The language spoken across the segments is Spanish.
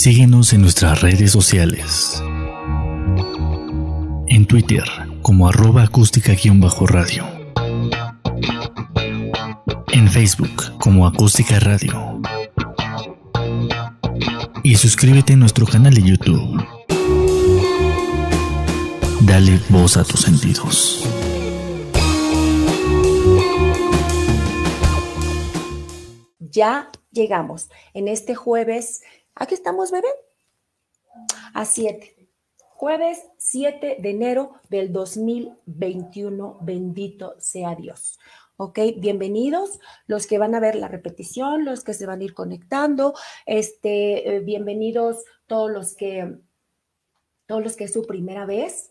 Síguenos en nuestras redes sociales. En Twitter como arroba acústica-radio. En Facebook como acústica radio. Y suscríbete a nuestro canal de YouTube. Dale voz a tus sentidos. Ya llegamos en este jueves. Aquí estamos, bebé. A 7. Jueves 7 de enero del 2021. Bendito sea Dios. ¿ok? Bienvenidos los que van a ver la repetición, los que se van a ir conectando, este, eh, bienvenidos todos los que, todos los que es su primera vez,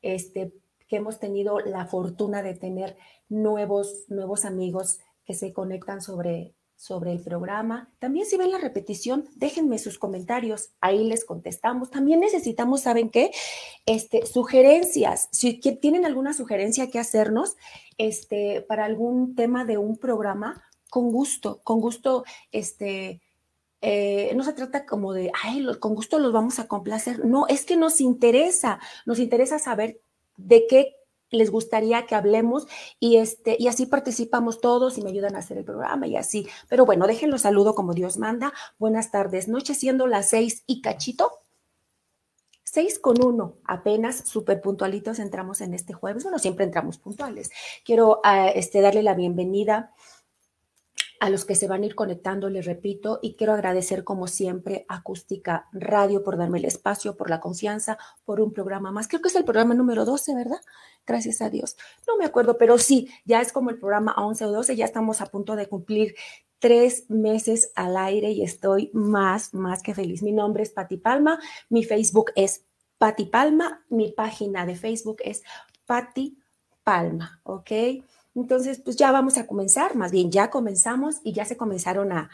este, que hemos tenido la fortuna de tener nuevos, nuevos amigos que se conectan sobre, sobre el programa. También si ven la repetición, déjenme sus comentarios, ahí les contestamos. También necesitamos, ¿saben qué? Este, sugerencias. Si tienen alguna sugerencia que hacernos este, para algún tema de un programa, con gusto, con gusto, este, eh, no se trata como de, ay, con gusto los vamos a complacer. No, es que nos interesa, nos interesa saber de qué les gustaría que hablemos y este y así participamos todos y me ayudan a hacer el programa y así. Pero bueno, déjenlo saludo como Dios manda. Buenas tardes, noche siendo las seis y cachito. Seis con uno, apenas súper puntualitos entramos en este jueves. Bueno, siempre entramos puntuales. Quiero uh, este, darle la bienvenida a los que se van a ir conectando, les repito, y quiero agradecer como siempre Acústica Radio por darme el espacio, por la confianza, por un programa más. Creo que es el programa número 12, ¿verdad? Gracias a Dios. No me acuerdo, pero sí, ya es como el programa 11 o 12, ya estamos a punto de cumplir tres meses al aire y estoy más, más que feliz. Mi nombre es Pati Palma, mi Facebook es Pati Palma, mi página de Facebook es Pati Palma, ¿ok? Entonces, pues ya vamos a comenzar, más bien ya comenzamos y ya se comenzaron a,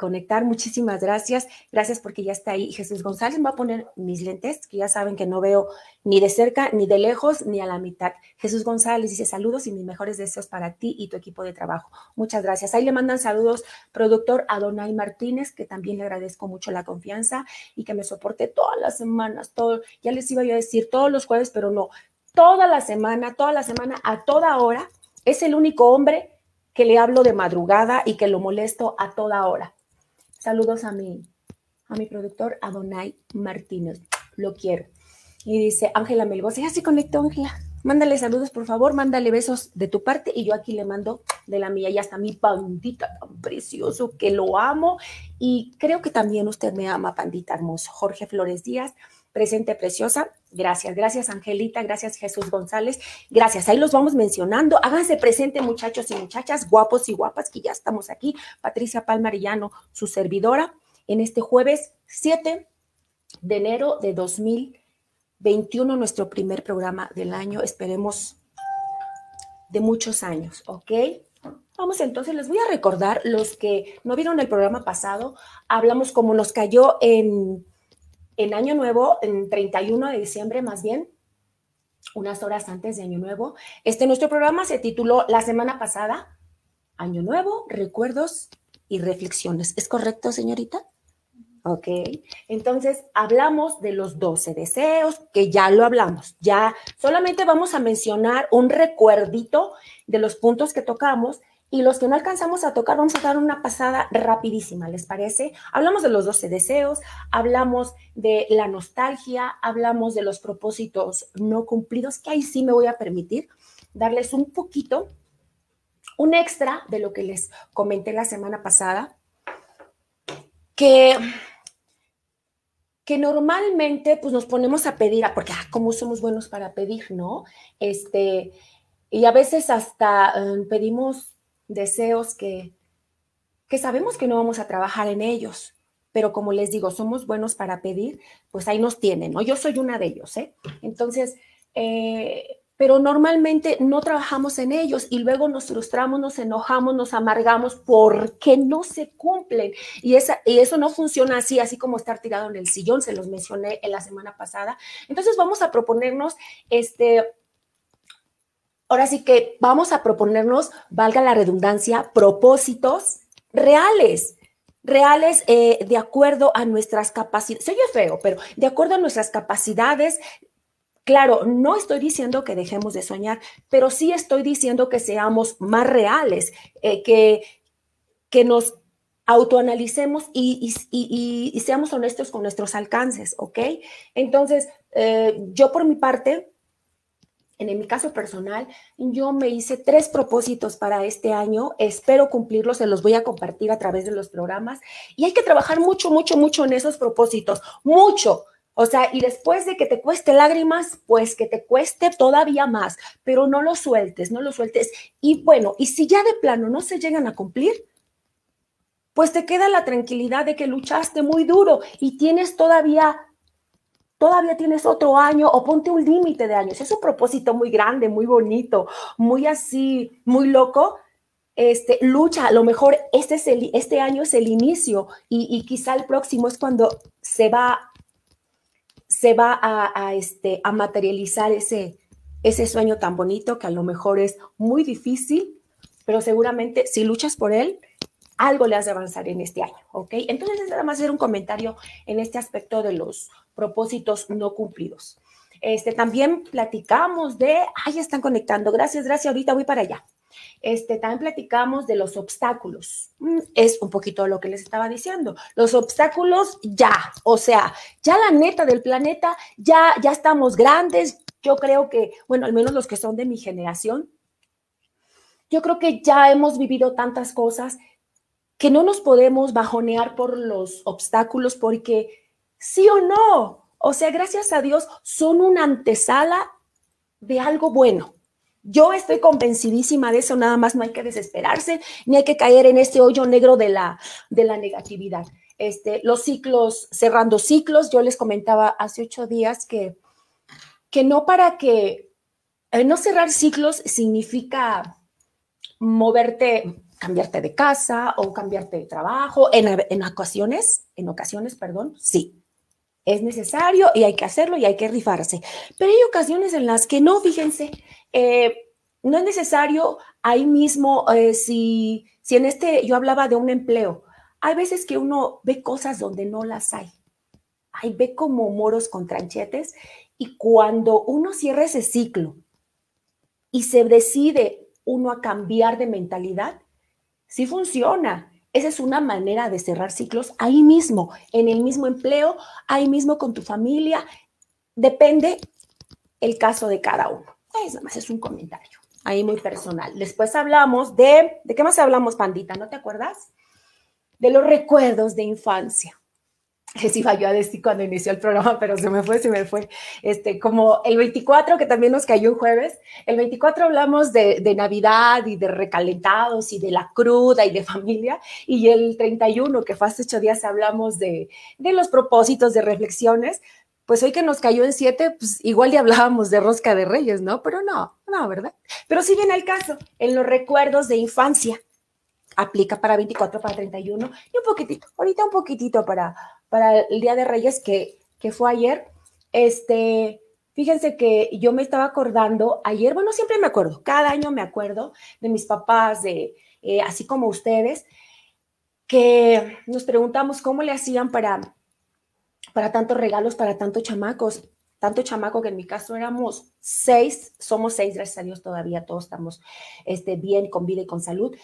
conectar. Muchísimas gracias. Gracias porque ya está ahí Jesús González. Me va a poner mis lentes, que ya saben que no veo ni de cerca, ni de lejos, ni a la mitad. Jesús González dice saludos y mis mejores deseos para ti y tu equipo de trabajo. Muchas gracias. Ahí le mandan saludos, productor Adonai Martínez, que también le agradezco mucho la confianza y que me soporte todas las semanas, todo, ya les iba yo a decir todos los jueves, pero no, toda la semana, toda la semana, a toda hora es el único hombre que le hablo de madrugada y que lo molesto a toda hora. Saludos a mi, a mi productor Adonai Martínez. Lo quiero. Y dice Ángela Melgoza, ya se conectó Ángela. Mándale saludos, por favor, mándale besos de tu parte y yo aquí le mando de la mía. Ya está mi pandita tan precioso que lo amo y creo que también usted me ama, pandita hermoso. Jorge Flores Díaz, presente preciosa. Gracias, gracias Angelita, gracias Jesús González, gracias. Ahí los vamos mencionando. Háganse presente muchachos y muchachas, guapos y guapas, que ya estamos aquí. Patricia Palmarillano, su servidora, en este jueves 7 de enero de 2021, nuestro primer programa del año. Esperemos de muchos años, ¿ok? Vamos entonces, les voy a recordar los que no vieron el programa pasado, hablamos como nos cayó en en Año Nuevo, en 31 de diciembre más bien, unas horas antes de Año Nuevo. Este nuestro programa se tituló la semana pasada Año Nuevo, recuerdos y reflexiones. ¿Es correcto, señorita? Ok, entonces hablamos de los 12 deseos, que ya lo hablamos, ya solamente vamos a mencionar un recuerdito de los puntos que tocamos y los que no alcanzamos a tocar, vamos a dar una pasada rapidísima, ¿les parece? Hablamos de los 12 deseos, hablamos de la nostalgia, hablamos de los propósitos no cumplidos, que ahí sí me voy a permitir darles un poquito, un extra de lo que les comenté la semana pasada, que que normalmente pues nos ponemos a pedir, porque ah, como somos buenos para pedir, ¿no? Este, y a veces hasta um, pedimos deseos que, que sabemos que no vamos a trabajar en ellos, pero como les digo, somos buenos para pedir, pues ahí nos tienen, ¿no? Yo soy una de ellos, ¿eh? Entonces, eh, pero normalmente no trabajamos en ellos y luego nos frustramos, nos enojamos, nos amargamos porque no se cumplen. Y, esa, y eso no funciona así, así como estar tirado en el sillón, se los mencioné en la semana pasada. Entonces vamos a proponernos este, ahora sí que vamos a proponernos, valga la redundancia, propósitos reales, reales eh, de acuerdo a nuestras capacidades. Se oye feo, pero de acuerdo a nuestras capacidades. Claro, no estoy diciendo que dejemos de soñar, pero sí estoy diciendo que seamos más reales, eh, que, que nos autoanalicemos y, seamos honestos con nuestros alcances, ¿ok? Entonces, eh, yo por mi parte, en mi caso personal, yo me hice tres propósitos para este año. Espero cumplirlos, se los voy a compartir a través de los programas. Y hay que trabajar mucho, mucho, mucho en esos propósitos. Mucho. O sea, y después de que te cueste lágrimas, pues que te cueste todavía más, pero no lo sueltes, no lo sueltes. Y bueno, y si ya de plano no se llegan a cumplir, pues te queda la tranquilidad de que luchaste muy duro y tienes todavía todavía tienes otro año o ponte un límite de años. Es un propósito muy grande, muy bonito, muy así, muy loco. Este, lucha, a lo mejor este, es el, este año es el inicio y, quizá el próximo es cuando se va, se va a, este, a materializar ese, ese sueño tan bonito que a lo mejor es muy difícil, pero seguramente si luchas por él, algo le has de avanzar en este año, ¿ok? Entonces, nada más hacer un comentario en este aspecto de los propósitos no cumplidos. Este, también platicamos de, ay, están conectando, gracias, gracias, ahorita voy para allá. Este, también platicamos de los obstáculos. Mm, es un poquito lo que les estaba diciendo. Los obstáculos ya, o sea, ya la neta del planeta, ya, ya estamos grandes. Yo creo que, bueno, al menos los que son de mi generación, yo creo que ya hemos vivido tantas cosas que no nos podemos bajonear por los obstáculos porque sí o no, o sea, gracias a Dios son una antesala de algo bueno. Yo estoy convencidísima de eso, nada más no hay que desesperarse, ni hay que caer en este hoyo negro de la, de la negatividad. Este, los ciclos, cerrando ciclos, yo les comentaba hace ocho días que, que no para que, eh, no cerrar ciclos significa moverte, cambiarte de casa o cambiarte de trabajo. En, ocasiones, en ocasiones, perdón, sí, es necesario y hay que hacerlo y hay que rifarse. Pero hay ocasiones en las que no, fíjense, eh, no es necesario ahí mismo, eh, si, si en este yo hablaba de un empleo, hay veces que uno ve cosas donde no las hay. Ahí ve como moros con tranchetes y cuando uno cierra ese ciclo y se decide uno a cambiar de mentalidad, sí funciona. Esa es una manera de cerrar ciclos ahí mismo, en el mismo empleo, ahí mismo con tu familia. Depende el caso de cada uno. Es nada más es un comentario ahí muy personal. Después hablamos de, ¿de qué más hablamos, Pandita? ¿No te acuerdas? De los recuerdos de infancia les iba yo a decir cuando inició el programa, pero se me fue, se me fue. Este, como el 24, que también nos cayó un jueves, el 24 hablamos de, de, Navidad y de recalentados y de la cruda y de familia, y el 31, que fue hace ocho días, hablamos de, de los propósitos, de reflexiones. Pues hoy que nos cayó en siete, pues igual ya hablábamos de rosca de reyes, ¿no? Pero no, no, ¿verdad? Pero sí viene el caso, en los recuerdos de infancia aplica para 24, para 31 y un poquitito, ahorita un poquitito para, para el Día de Reyes que, que fue ayer. Este, fíjense que yo me estaba acordando ayer, bueno, siempre me acuerdo, cada año me acuerdo de mis papás, de eh, así como ustedes, que nos preguntamos cómo le hacían para, para tantos regalos, para tantos chamacos tanto chamaco que en mi caso éramos seis, somos seis, gracias a Dios todavía todos estamos este, bien, con vida y con salud,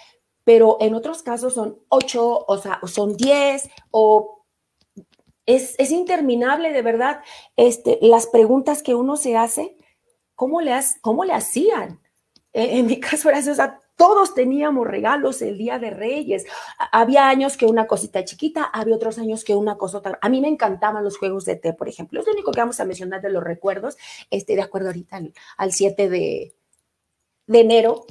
pero en otros casos son ocho, o sea, son diez, o es, es interminable de verdad este, las preguntas que uno se hace, ¿cómo le, cómo le hacían? En, en mi caso era o sea, todos teníamos regalos el Día de Reyes. Había años que una cosita chiquita, había otros años que una cosota. A mí me encantaban los juegos de té, por ejemplo. Es lo único que vamos a mencionar de los recuerdos. Este, de acuerdo ahorita al, al 7 de, de enero,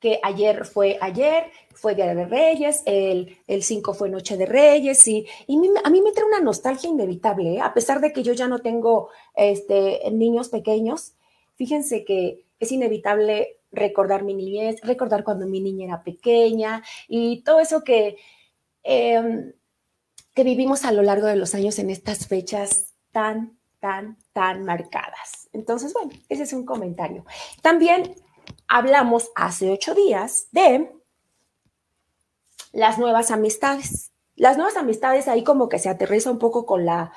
que ayer fue ayer, fue Día de Reyes, el, el 5 fue Noche de Reyes, y, y a mí me trae una nostalgia inevitable, ¿eh? a pesar de que yo ya no tengo este, niños pequeños, fíjense que es inevitable recordar mi niñez, recordar cuando mi niña era pequeña y todo eso que, em, que vivimos a lo largo de los años en estas fechas tan, tan, tan marcadas. Entonces, bueno, ese es un comentario. También hablamos hace ocho días de las nuevas amistades. las nuevas amistades ahí como que se aterriza un poco con la,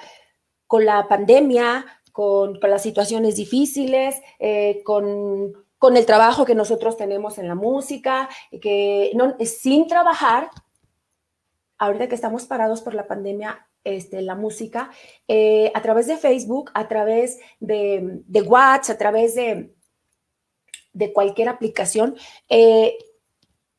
con la pandemia, con, las situaciones difíciles, eh, con, el trabajo que nosotros tenemos en la música, que sin trabajar, ahorita que estamos parados por la pandemia, este, la música, eh, a través de Facebook, a través de, de WhatsApp, a través de, de cualquier aplicación, eh,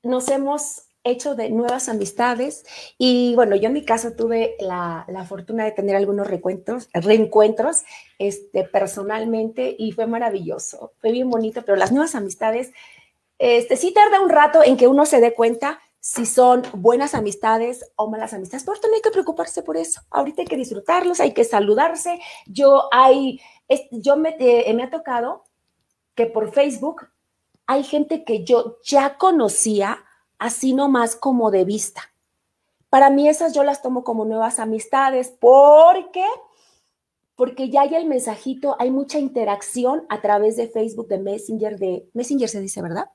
nos hemos hecho de nuevas amistades y bueno, yo en mi caso tuve la, fortuna de tener algunos reencuentros, reencuentros este, personalmente y fue maravilloso, fue bien bonito, pero las nuevas amistades, este, sí tarda un rato en que uno se dé cuenta si son buenas amistades o malas amistades, pero no hay que preocuparse por eso. Ahorita hay que disfrutarlos, hay que saludarse. Yo, hay, yo me, eh, me ha tocado que por Facebook hay gente que yo ya conocía, así nomás como de vista. Para mí esas yo las tomo como nuevas amistades porque porque ya hay el mensajito, hay mucha interacción a través de Facebook, de Messenger, de Messenger se dice, ¿verdad?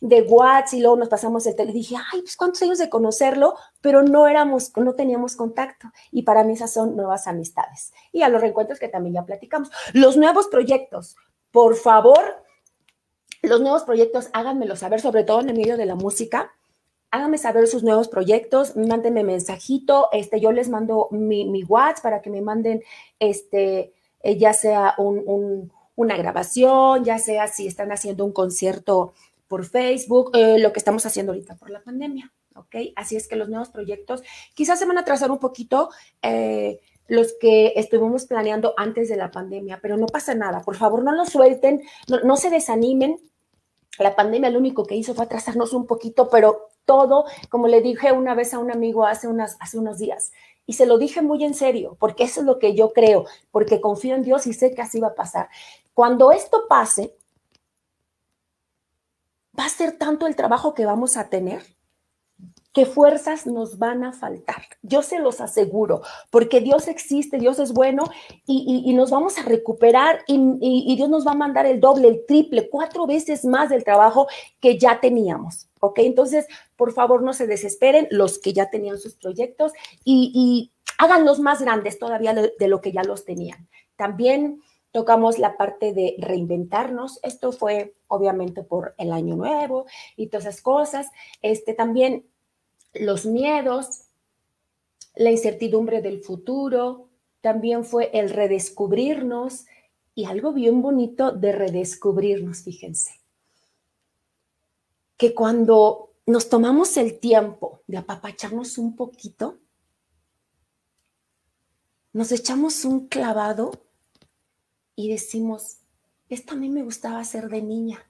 De WhatsApp y luego nos pasamos el teléfono. Dije, ay, pues cuántos años de conocerlo, pero no éramos, no teníamos contacto. Y para mí esas son nuevas amistades. Y a los reencuentros que también ya platicamos. Los nuevos proyectos, por favor, los nuevos proyectos, háganmelo saber, sobre todo en el medio de la música háganme saber sus nuevos proyectos, mándenme mensajito, este, yo les mando mi, mi WhatsApp para que me manden, este, eh, ya sea una grabación, ya sea si están haciendo un concierto por Facebook, eh, lo que estamos haciendo ahorita por la pandemia, ¿ok? Así es que los nuevos proyectos quizás se van a atrasar un poquito. Eh, los que estuvimos planeando antes de la pandemia, pero no pasa nada, por favor no lo suelten, no, se desanimen, la pandemia lo único que hizo fue atrasarnos un poquito, pero todo, como le dije una vez a un amigo hace, hace unos días, y se lo dije muy en serio, porque eso es lo que yo creo, porque confío en Dios y sé que así va a pasar. Cuando esto pase, va a ser tanto el trabajo que vamos a tener que fuerzas nos van a faltar. Yo se los aseguro, porque Dios existe, Dios es bueno y, nos vamos a recuperar y, Dios nos va a mandar el doble, el triple, cuatro veces más del trabajo que ya teníamos. ¿Ok? Entonces, por favor, no se desesperen los que ya tenían sus proyectos y, háganlos más grandes todavía de lo que ya los tenían. También tocamos la parte de reinventarnos. Esto fue obviamente por el año nuevo y todas esas cosas. Este también los miedos, la incertidumbre del futuro, también fue el redescubrirnos y algo bien bonito de redescubrirnos, fíjense, que cuando nos tomamos el tiempo de apapacharnos un poquito, nos echamos un clavado y decimos, esto a mí me gustaba hacer de niña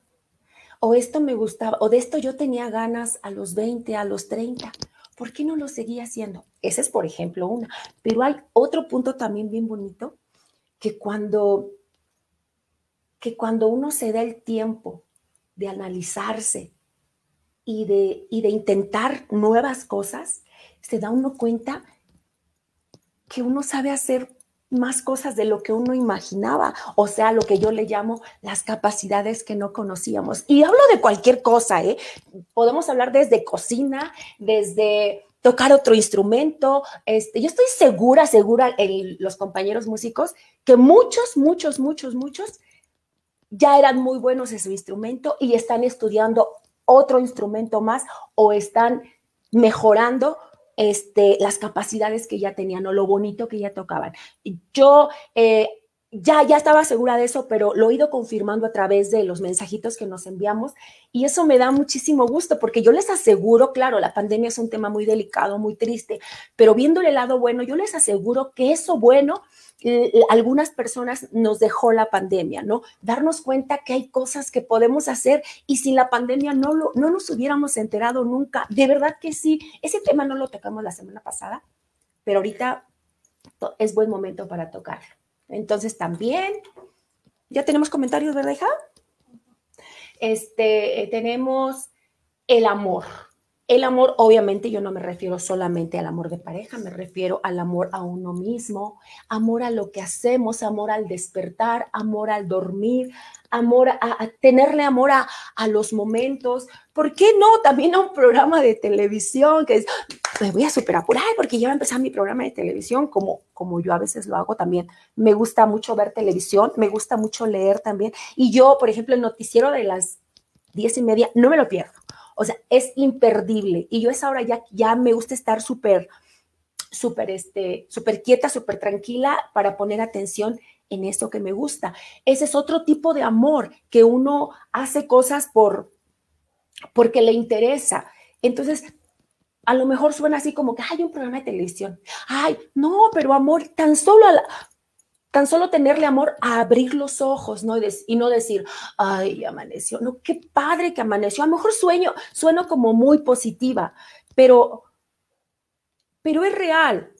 o esto me gustaba, o de esto yo tenía ganas a los 20, a los 30. ¿Por qué no lo seguía haciendo? Ese es, por ejemplo, una. Pero hay otro punto también bien bonito, que cuando, que cuando uno se da el tiempo de analizarse y de, y de intentar nuevas cosas, se da uno cuenta que uno sabe hacer más cosas de lo que uno imaginaba, o sea, lo que yo le llamo las capacidades que no conocíamos. Y hablo de cualquier cosa, ¿eh? Podemos hablar desde cocina, desde tocar otro instrumento. Este, yo estoy segura, segura, los compañeros músicos, que muchos, muchos, muchos, muchos ya eran muy buenos en su instrumento y están estudiando otro instrumento más o están mejorando este, las capacidades que ya tenían o lo bonito que ya tocaban. Yo eh, ya, ya estaba segura de eso, pero lo he ido confirmando a través de los mensajitos que nos enviamos y eso me da muchísimo gusto porque yo les aseguro, claro, la pandemia es un tema muy delicado, muy triste, pero viendo el lado bueno, yo les aseguro que eso bueno algunas personas nos dejó la pandemia, ¿no? Darnos cuenta que hay cosas que podemos hacer y sin la pandemia no, lo, no nos hubiéramos enterado nunca. De verdad que sí. Ese tema no lo tocamos la semana pasada, pero ahorita es buen momento para tocarlo. Entonces también, ya tenemos comentarios, ¿verdad, hija? Este, tenemos el amor. El amor, obviamente, yo no me refiero solamente al amor de pareja, me refiero al amor a uno mismo, amor a lo que hacemos, amor al despertar, amor al dormir, amor a, tenerle amor a, a, los momentos. ¿Por qué no? También a un programa de televisión que es, me voy a super apurar porque ya va a empezar mi programa de televisión, como, como yo a veces lo hago también. Me gusta mucho ver televisión, me gusta mucho leer también. Y yo, por ejemplo, el noticiero de las diez y media, no me lo pierdo o sea, es imperdible. Y yo esa hora ya, ya me gusta estar súper, súper, este, súper quieta, súper tranquila para poner atención en eso que me gusta. Ese es otro tipo de amor, que uno hace cosas por, porque le interesa. Entonces, a lo mejor suena así como que hay un programa de televisión. Ay, no, pero amor, tan solo a la, tan solo tenerle amor a abrir los ojos, ¿no? Y, no decir, ay, amaneció, no, qué padre que amaneció. A lo mejor sueño, sueno como muy positiva, pero, pero es real,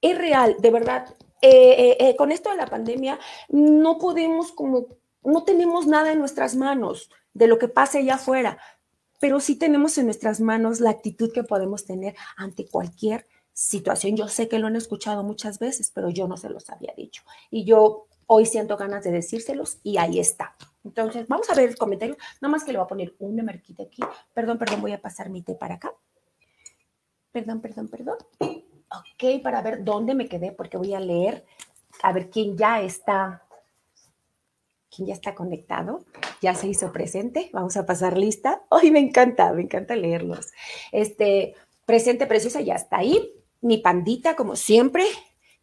es real, de verdad. Eh, eh, eh, con esto de la pandemia, no podemos como, no tenemos nada en nuestras manos de lo que pase allá afuera, pero sí tenemos en nuestras manos la actitud que podemos tener ante cualquier situación. Yo sé que lo han escuchado muchas veces, pero yo no se los había dicho. Y yo hoy siento ganas de decírselos y ahí está. Entonces, vamos a ver el comentario. Nada más que le voy a poner una marquita aquí. Perdón, perdón, voy a pasar mi té para acá. Perdón, perdón, perdón. Ok, para ver dónde me quedé, porque voy a leer a ver quién ya está, quién ya está conectado, ya se hizo presente. Vamos a pasar lista. Hoy me encanta, me encanta leerlos. Este, presente preciosa ya está ahí mi pandita, como siempre,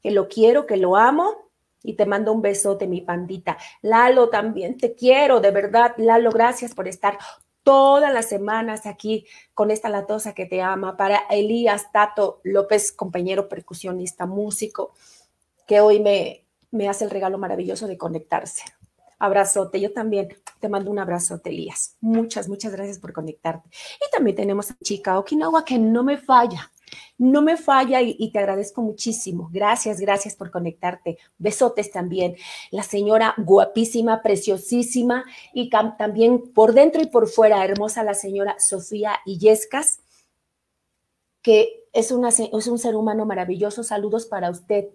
que lo quiero, que lo amo. Y te mando un besote, mi pandita. Lalo, también te quiero, de verdad. Lalo, gracias por estar todas las semanas aquí con esta latosa que te ama. Para Elías Tato López, compañero percusionista, músico, que hoy me, me hace el regalo maravilloso de conectarse. Abrazote, yo también te mando un abrazote, Elías. Muchas, muchas gracias por conectarte. Y también tenemos a Chica Okinawa que no me falla no me falla y, te agradezco muchísimo. Gracias, gracias por conectarte. Besotes también. La señora guapísima, preciosísima y también por dentro y por fuera, hermosa la señora Sofía Illescas, que es, es un ser humano maravilloso. Saludos para usted,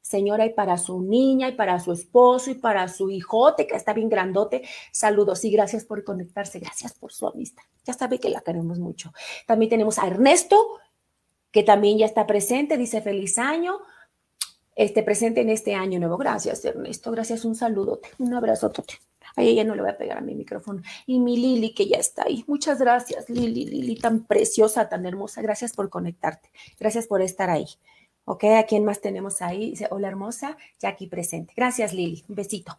señora, y para su niña, y para su esposo, y para su hijote, que está bien grandote. Saludos y gracias por conectarse. Gracias por su amistad. Ya sabe que la queremos mucho. También tenemos a Ernesto que también ya está presente, dice feliz año, este, presente en este año nuevo. Gracias, Ernesto, gracias, un saludote, un abrazo. A ella no le voy a pegar a mi micrófono. Y mi Lili, que ya está ahí. Muchas gracias, Lili, Lili, tan preciosa, tan hermosa. Gracias por conectarte. Gracias por estar ahí. Ok, ¿a quién más tenemos ahí? Dice, hola hermosa, ya aquí presente. Gracias, Lili. Un besito.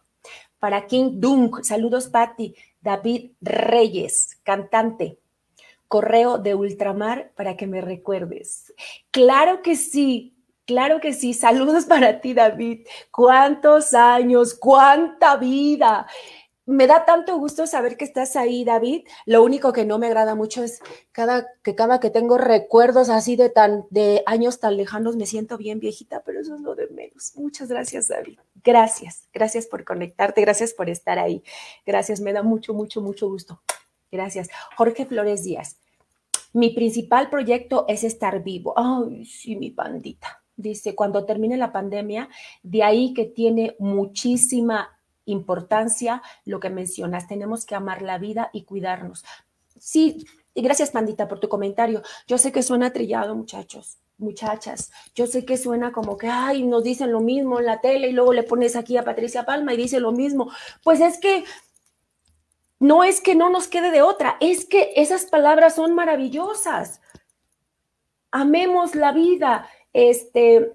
Para King Dunk, saludos, Patti. David Reyes, cantante correo de ultramar para que me recuerdes. Claro que sí, claro que sí. Saludos para ti, David. ¿Cuántos años? ¿Cuánta vida? Me da tanto gusto saber que estás ahí, David. Lo único que no me agrada mucho es cada que cada que tengo recuerdos así de tan de años tan lejanos me siento bien viejita, pero eso es lo de menos. Muchas gracias, David. Gracias. Gracias por conectarte, gracias por estar ahí. Gracias, me da mucho mucho mucho gusto. Gracias. Jorge Flores Díaz. Mi principal proyecto es estar vivo. Ay, sí, mi pandita. Dice, cuando termine la pandemia, de ahí que tiene muchísima importancia lo que mencionas. Tenemos que amar la vida y cuidarnos. Sí, y gracias, pandita, por tu comentario. Yo sé que suena trillado, muchachos, muchachas. Yo sé que suena como que, ay, nos dicen lo mismo en la tele y luego le pones aquí a Patricia Palma y dice lo mismo. Pues es que no es que no nos quede de otra, es que esas palabras son maravillosas. Amemos la vida, este,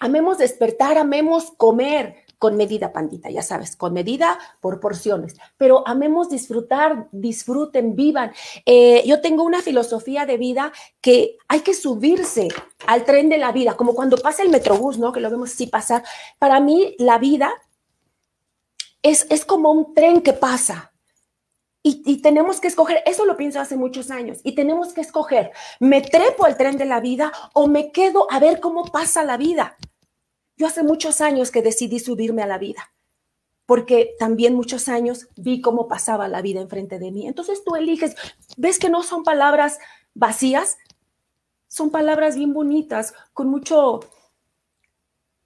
amemos despertar, amemos comer con medida, pandita, ya sabes, con medida por porciones, pero amemos disfrutar, disfruten, vivan. Eh, yo tengo una filosofía de vida que hay que subirse al tren de la vida, como cuando pasa el metrobús, ¿no? Que lo vemos así pasar. Para mí, la vida es, es como un tren que pasa y, tenemos que escoger, eso lo pienso hace muchos años, y tenemos que escoger, ¿me trepo al tren de la vida o me quedo a ver cómo pasa la vida? Yo hace muchos años que decidí subirme a la vida, porque también muchos años vi cómo pasaba la vida enfrente de mí. Entonces tú eliges, ves que no son palabras vacías, son palabras bien bonitas, con mucho,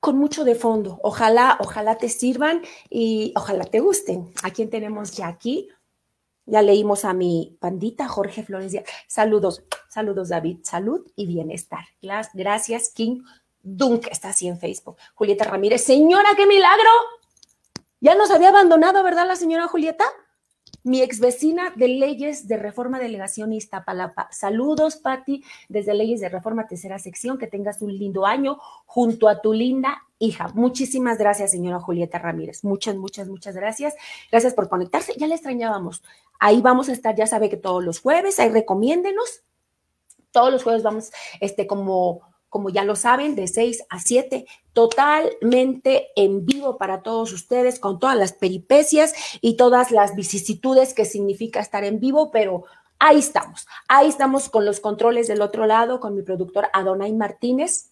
con mucho de fondo. Ojalá, ojalá te sirvan y ojalá te gusten. ¿A quién tenemos ya aquí? Ya leímos a mi pandita Jorge Flores. Saludos, saludos David, salud y bienestar. Gracias, King Dunk, está así en Facebook. Julieta Ramírez, señora, qué milagro. Ya nos había abandonado, ¿verdad, la señora Julieta? Mi ex vecina de Leyes de Reforma Delegación Iztapalapa. Saludos, Patti, desde Leyes de Reforma Tercera Sección. Que tengas un lindo año junto a tu linda hija. Muchísimas gracias, señora Julieta Ramírez. Muchas, muchas, muchas gracias. Gracias por conectarse. Ya le extrañábamos. Ahí vamos a estar, ya sabe que todos los jueves, ahí recomiéndenos. Todos los jueves vamos, este, como como ya lo saben, de 6 a 7, totalmente en vivo para todos ustedes, con todas las peripecias y todas las vicisitudes que significa estar en vivo, pero ahí estamos, ahí estamos con los controles del otro lado, con mi productor Adonai Martínez,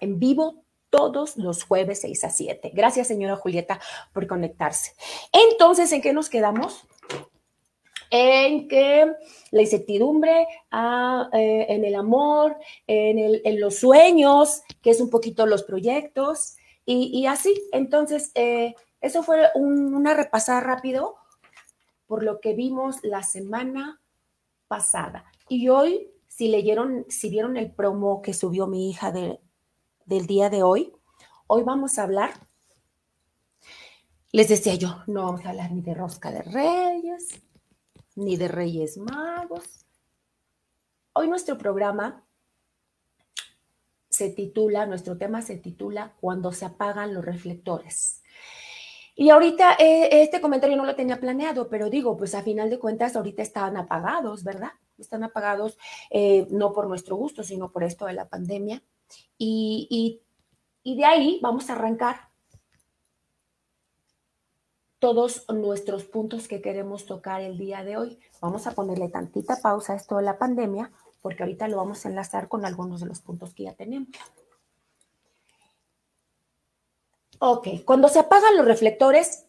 en vivo todos los jueves 6 a 7. Gracias, señora Julieta, por conectarse. Entonces, ¿en qué nos quedamos? en que la incertidumbre ah, eh, en el amor, en, los sueños, que es un poquito los proyectos y, así. Entonces, eh, eso fue una repasada rápido por lo que vimos la semana pasada. Y hoy, si leyeron, si vieron el promo que subió mi hija del día de hoy, hoy vamos a hablar les decía yo, no vamos a hablar ni de rosca de reyes, ni de Reyes Magos. Hoy nuestro programa se titula, nuestro tema se titula Cuando se apagan los reflectores. Y ahorita eh, este comentario no lo tenía planeado, pero digo, pues a final de cuentas ahorita están apagados, ¿verdad? Están apagados eh, no por nuestro gusto, sino por esto de la pandemia. Y de ahí vamos a arrancar todos nuestros puntos que queremos tocar el día de hoy. Vamos a ponerle tantita pausa a esto de la pandemia, porque ahorita lo vamos a enlazar con algunos de los puntos que ya tenemos. Ok, cuando se apagan los reflectores,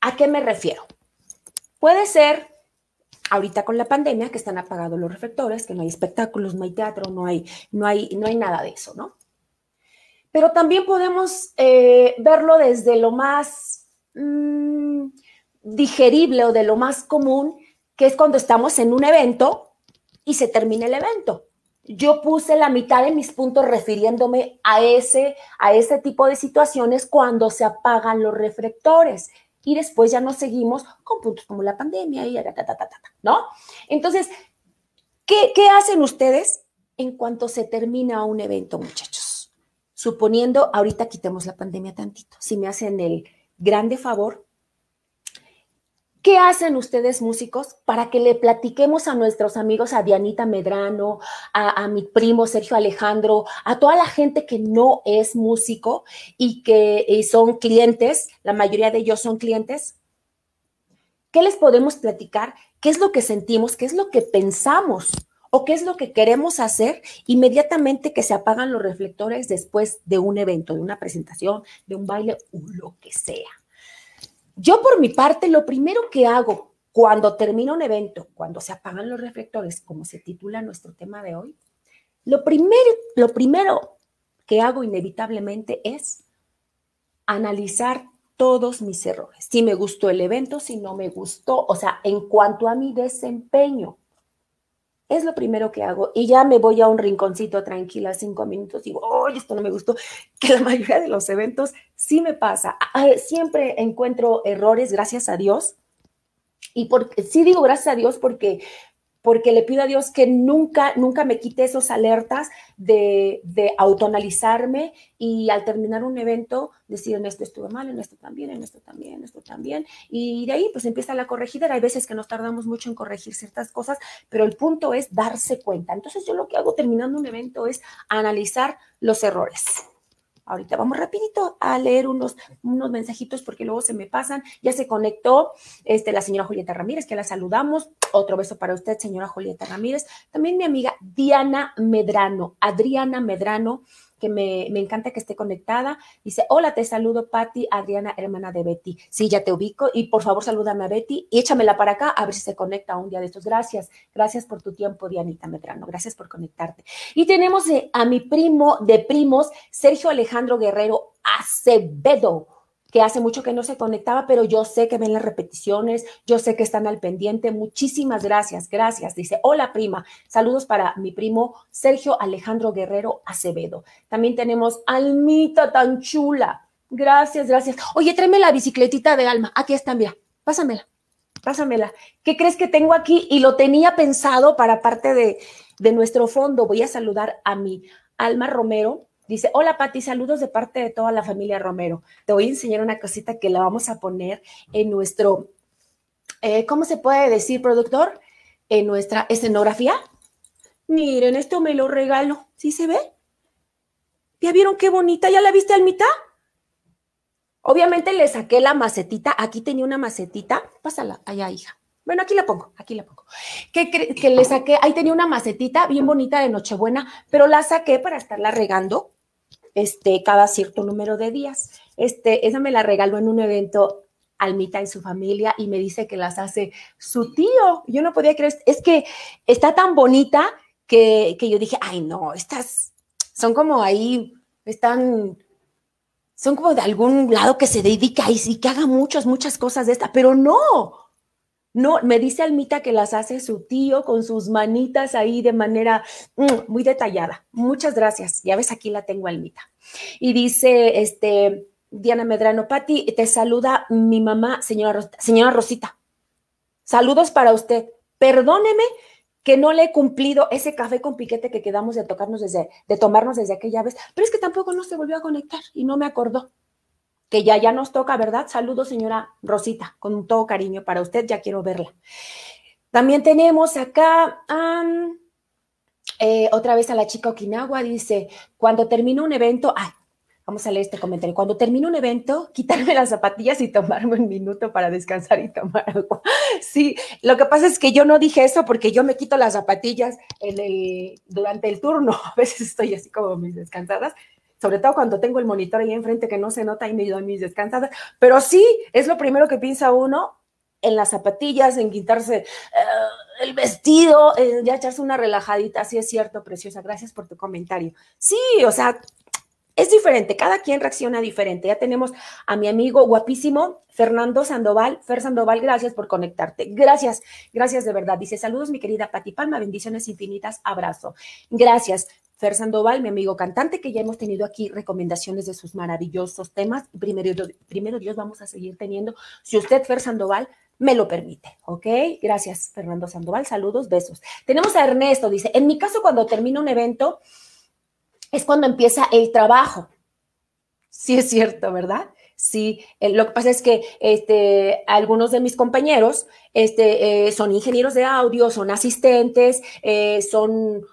¿a qué me refiero? Puede ser ahorita con la pandemia que están apagados los reflectores, que no hay espectáculos, no hay teatro, no hay, no hay, no hay nada de eso, ¿no? Pero también podemos eh, verlo desde lo más Mm, digerible o de lo más común, que es cuando estamos en un evento y se termina el evento. Yo puse la mitad de mis puntos refiriéndome a ese, a ese tipo de situaciones cuando se apagan los reflectores y después ya nos seguimos con puntos como la pandemia y ta, ta, ta, ¿no? Entonces, ¿qué, ¿qué hacen ustedes en cuanto se termina un evento, muchachos? Suponiendo, ahorita quitemos la pandemia tantito, si me hacen el, grande favor. ¿Qué hacen ustedes músicos para que le platiquemos a nuestros amigos, a Dianita Medrano, a, mi primo Sergio Alejandro, a toda la gente que no es músico y que son clientes, la mayoría de ellos son clientes? ¿Qué les podemos platicar? ¿Qué es lo que sentimos? ¿Qué es lo que pensamos? ¿O qué es lo que queremos hacer inmediatamente que se apagan los reflectores después de un evento, de una presentación, de un baile o lo que sea? Yo por mi parte, lo primero que hago cuando termina un evento, cuando se apagan los reflectores, como se titula nuestro tema de hoy, lo primero, lo primero que hago inevitablemente es analizar todos mis errores. Si me gustó el evento, si no me gustó, o sea, en cuanto a mi desempeño, es lo primero que hago y ya me voy a un rinconcito tranquila, cinco minutos, y digo, oye, esto no me gustó, que la mayoría de los eventos sí me pasa. Siempre encuentro errores, gracias a Dios. Y porque, sí digo gracias a Dios porque porque le pido a Dios que nunca, nunca me quite esos alertas de, de autoanalizarme y al terminar un evento decir en esto estuve mal, en esto también, en esto también, en esto también. Y de ahí pues empieza la corregidera. Hay veces que nos tardamos mucho en corregir ciertas cosas, pero el punto es darse cuenta. Entonces yo lo que hago terminando un evento es analizar los errores. Ahorita vamos rapidito a leer unos, unos mensajitos porque luego se me pasan. Ya se conectó este, la señora Julieta Ramírez, que la saludamos. Otro beso para usted, señora Julieta Ramírez. También mi amiga Diana Medrano, Adriana Medrano. Que me, encanta que esté conectada. Dice, hola, te saludo, Patti, Adriana, hermana de Betty. Sí, ya te ubico y por favor salúdame a Betty y échamela para acá a ver si se conecta un día de estos. Gracias, gracias por tu tiempo, Dianita Medrano. Gracias por conectarte. Y tenemos eh, a mi primo de primos, Sergio Alejandro Guerrero Acevedo que hace mucho que no se conectaba, pero yo sé que ven las repeticiones, yo sé que están al pendiente. Muchísimas gracias, gracias. Dice, hola prima, saludos para mi primo Sergio Alejandro Guerrero Acevedo. También tenemos Almita tan chula. Gracias, gracias. Oye, tráeme la bicicletita de Alma. Aquí está, mira, pásamela, pásamela. ¿Qué crees que tengo aquí? Y lo tenía pensado para parte de, de nuestro fondo. Voy a saludar a mi Alma Romero, Dice, hola Pati, saludos de parte de toda la familia Romero. Te voy a enseñar una cosita que la vamos a poner en nuestro, eh, ¿cómo se puede decir, productor? En nuestra escenografía. Miren, esto me lo regalo. ¿Sí se ve? ¿Ya vieron qué bonita? ¿Ya la viste, Almita? Obviamente le saqué la macetita. Aquí tenía una macetita. Pásala allá, hija. Bueno, aquí la pongo, aquí la pongo. Que, que le saqué, ahí tenía una macetita bien bonita de Nochebuena, pero la saqué para estarla regando este, cada cierto número de días. Este, esa me la regaló en un evento Almita y su familia y me dice que las hace su tío. Yo no podía creer, es que está tan bonita que, yo dije, ay no, estas son como ahí, están, son como de algún lado que se dedica y, y que haga muchas, muchas cosas de esta, pero no, no, me dice Almita que las hace su tío con sus manitas ahí de manera mm, muy detallada. Muchas gracias. Ya ves, aquí la tengo Almita. Y dice, este, Diana Medrano, Pati, te saluda mi mamá, señora, señora Rosita. Saludos para usted. Perdóneme que no le he cumplido ese café con piquete que quedamos de tocarnos desde, de tomarnos desde aquella vez, pero es que tampoco no se volvió a conectar y no me acordó que ya, ya nos toca, ¿verdad? Saludos, señora Rosita, con todo cariño para usted, ya quiero verla. También tenemos acá eh, otra vez a la chica Okinawa, dice, cuando termino un evento, ay, vamos a leer este comentario, cuando termino un evento, quitarme las zapatillas y tomarme un minuto para descansar y tomar algo. Sí, lo que pasa es que yo no dije eso porque yo me quito las zapatillas en el, durante el turno, a veces estoy así como mis descansadas, sobre todo cuando tengo el monitor ahí enfrente que no se nota y me doy mis descansadas, pero sí, es lo primero que piensa uno en las zapatillas, en quitarse eh, el vestido, en ya echarse una relajadita, sí es cierto, preciosa, gracias por tu comentario. Sí, o sea, es diferente, cada quien reacciona diferente. Ya tenemos a mi amigo guapísimo, Fernando Sandoval. Fer Sandoval, gracias por conectarte. Gracias, gracias de verdad. Dice, saludos mi querida Pati Palma, bendiciones infinitas, abrazo. Gracias. Fer Sandoval, mi amigo cantante, que ya hemos tenido aquí recomendaciones de sus maravillosos temas. Primero, primero Dios vamos a seguir teniendo, si usted, Fer Sandoval, me lo permite, ¿ok? Gracias, Fernando Sandoval. Saludos, besos. Tenemos a Ernesto, dice, en mi caso, cuando termino un evento, es cuando empieza el trabajo. Sí es cierto, ¿verdad? Sí, eh, lo que pasa es que este, algunos de mis compañeros este, eh, son ingenieros de audio, son asistentes, eh, son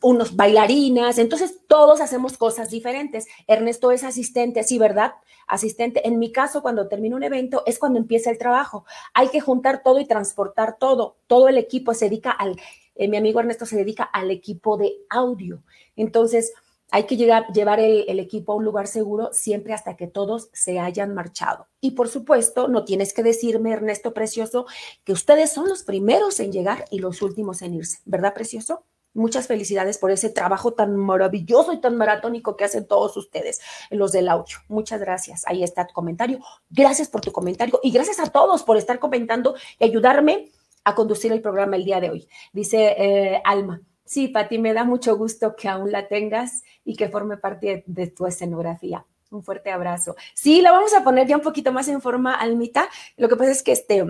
unos bailarinas, entonces todos hacemos cosas diferentes. Ernesto es asistente, sí, ¿verdad? Asistente. En mi caso, cuando termino un evento, es cuando empieza el trabajo. Hay que juntar todo y transportar todo. Todo el equipo se dedica al, eh, mi amigo Ernesto se dedica al equipo de audio. Entonces, hay que llegar, llevar el, el, equipo a un lugar seguro siempre hasta que todos se hayan marchado. Y por supuesto, no tienes que decirme, Ernesto Precioso, que ustedes son los primeros en llegar y los últimos en irse, ¿verdad, Precioso? Muchas felicidades por ese trabajo tan maravilloso y tan maratónico que hacen todos ustedes, los del audio. Muchas gracias. Ahí está tu comentario. Gracias por tu comentario y gracias a todos por estar comentando y ayudarme a conducir el programa el día de hoy. Dice eh, Alma. Sí, Pati, me da mucho gusto que aún la tengas y que forme parte de, tu escenografía. Un fuerte abrazo. Sí, la vamos a poner ya un poquito más en forma, Almita. Lo que pasa es que este,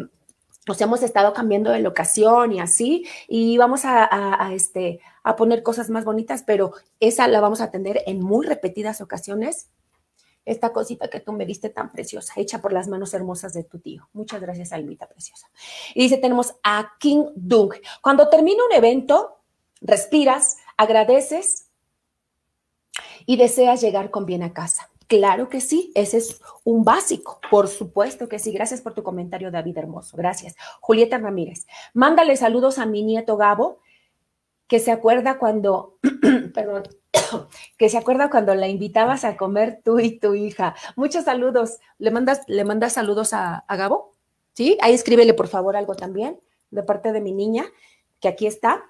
nos hemos estado cambiando de locación y así, y vamos a, este, a poner cosas más bonitas, pero esa la vamos a atender en muy repetidas ocasiones. Esta cosita que tú me diste tan preciosa, hecha por las manos hermosas de tu tío. Muchas gracias, Almita preciosa. Y dice, tenemos a King Dung. Cuando termina un evento, respiras, agradeces y deseas llegar con bien a casa. Claro que sí, ese es un básico, por supuesto que sí. Gracias por tu comentario, David Hermoso. Gracias. Julieta Ramírez, mándale saludos a mi nieto Gabo, que se acuerda cuando perdón, que se acuerda cuando la invitabas a comer tú y tu hija. Muchos saludos. ¿Le mandas, le mandas saludos a, a Gabo? ¿Sí? Ahí escríbele, por favor, algo también de parte de mi niña, que aquí está,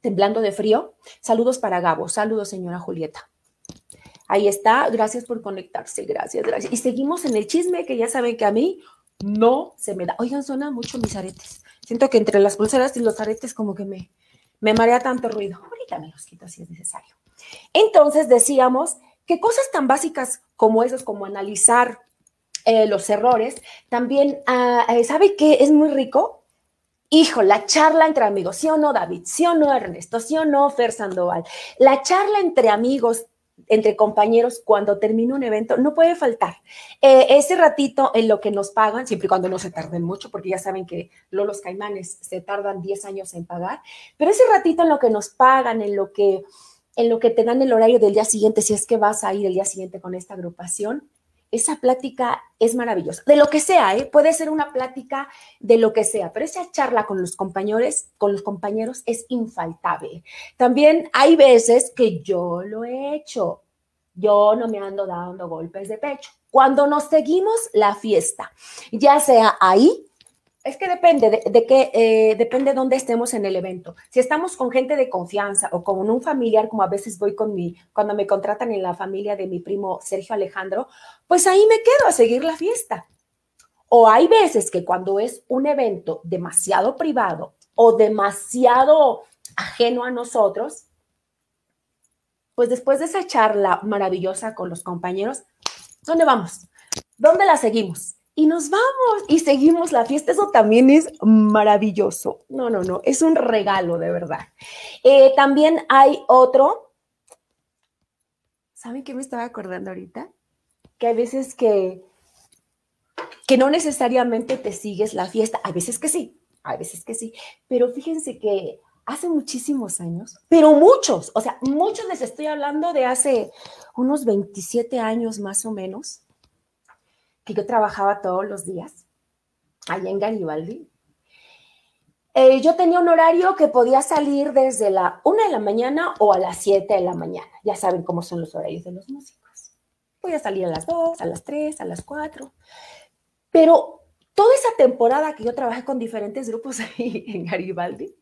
temblando de frío. Saludos para Gabo. Saludos, señora Julieta. Ahí está. Gracias por conectarse. Gracias, gracias. Y seguimos en el chisme, que ya saben que a mí no se me da. Oigan, suenan mucho mis aretes. Siento que entre las pulseras y los aretes como que me, me marea tanto ruido. Ahorita me los quito si es necesario. Entonces decíamos que cosas tan básicas como esas, como analizar eh, los errores, también, ah, eh, ¿sabe qué es muy rico? Hijo, la charla entre amigos, ¿sí o no, David? ¿Sí o no, Ernesto? ¿Sí o no, Fer Sandoval? La charla entre amigos entre compañeros cuando termina un evento, no puede faltar. Eh, ese ratito en lo que nos pagan, siempre y cuando no se tarden mucho, porque ya saben que los caimanes se tardan 10 años en pagar, pero ese ratito en lo que nos pagan, en lo que, en lo que te dan el horario del día siguiente, si es que vas a ir el día siguiente con esta agrupación, esa plática es maravillosa. De lo que sea, ¿eh? puede ser una plática de lo que sea, pero esa charla con los compañeros, con los compañeros es infaltable. También hay veces que yo lo he hecho. Yo no me ando dando golpes de pecho. Cuando nos seguimos la fiesta, ya sea ahí es que depende de, qué, eh, depende de dónde estemos en el evento. Si estamos con gente de confianza o con un familiar, como a veces voy con mi, cuando me contratan en la familia de mi primo Sergio Alejandro, pues ahí me quedo a seguir la fiesta. O hay veces que cuando es un evento demasiado privado o demasiado ajeno a nosotros, pues después de esa charla maravillosa con los compañeros, ¿dónde vamos? ¿Dónde la seguimos? Y nos vamos y seguimos la fiesta. Eso también es maravilloso. No, no, no, es un regalo de verdad. Eh, también hay otro. ¿Saben qué me estaba acordando ahorita? Que hay veces que, que no necesariamente te sigues la fiesta. Hay veces que sí, hay veces que sí. Pero fíjense que hace muchísimos años, pero muchos, o sea, muchos les estoy hablando de hace unos 27 años más o menos que yo trabajaba todos los días allá en Garibaldi. Eh, yo tenía un horario que podía salir desde la 1 de la mañana o a las 7 de la mañana. Ya saben cómo son los horarios de los músicos. Podía salir a las 2, a las 3, a las 4. Pero toda esa temporada que yo trabajé con diferentes grupos ahí en Garibaldi,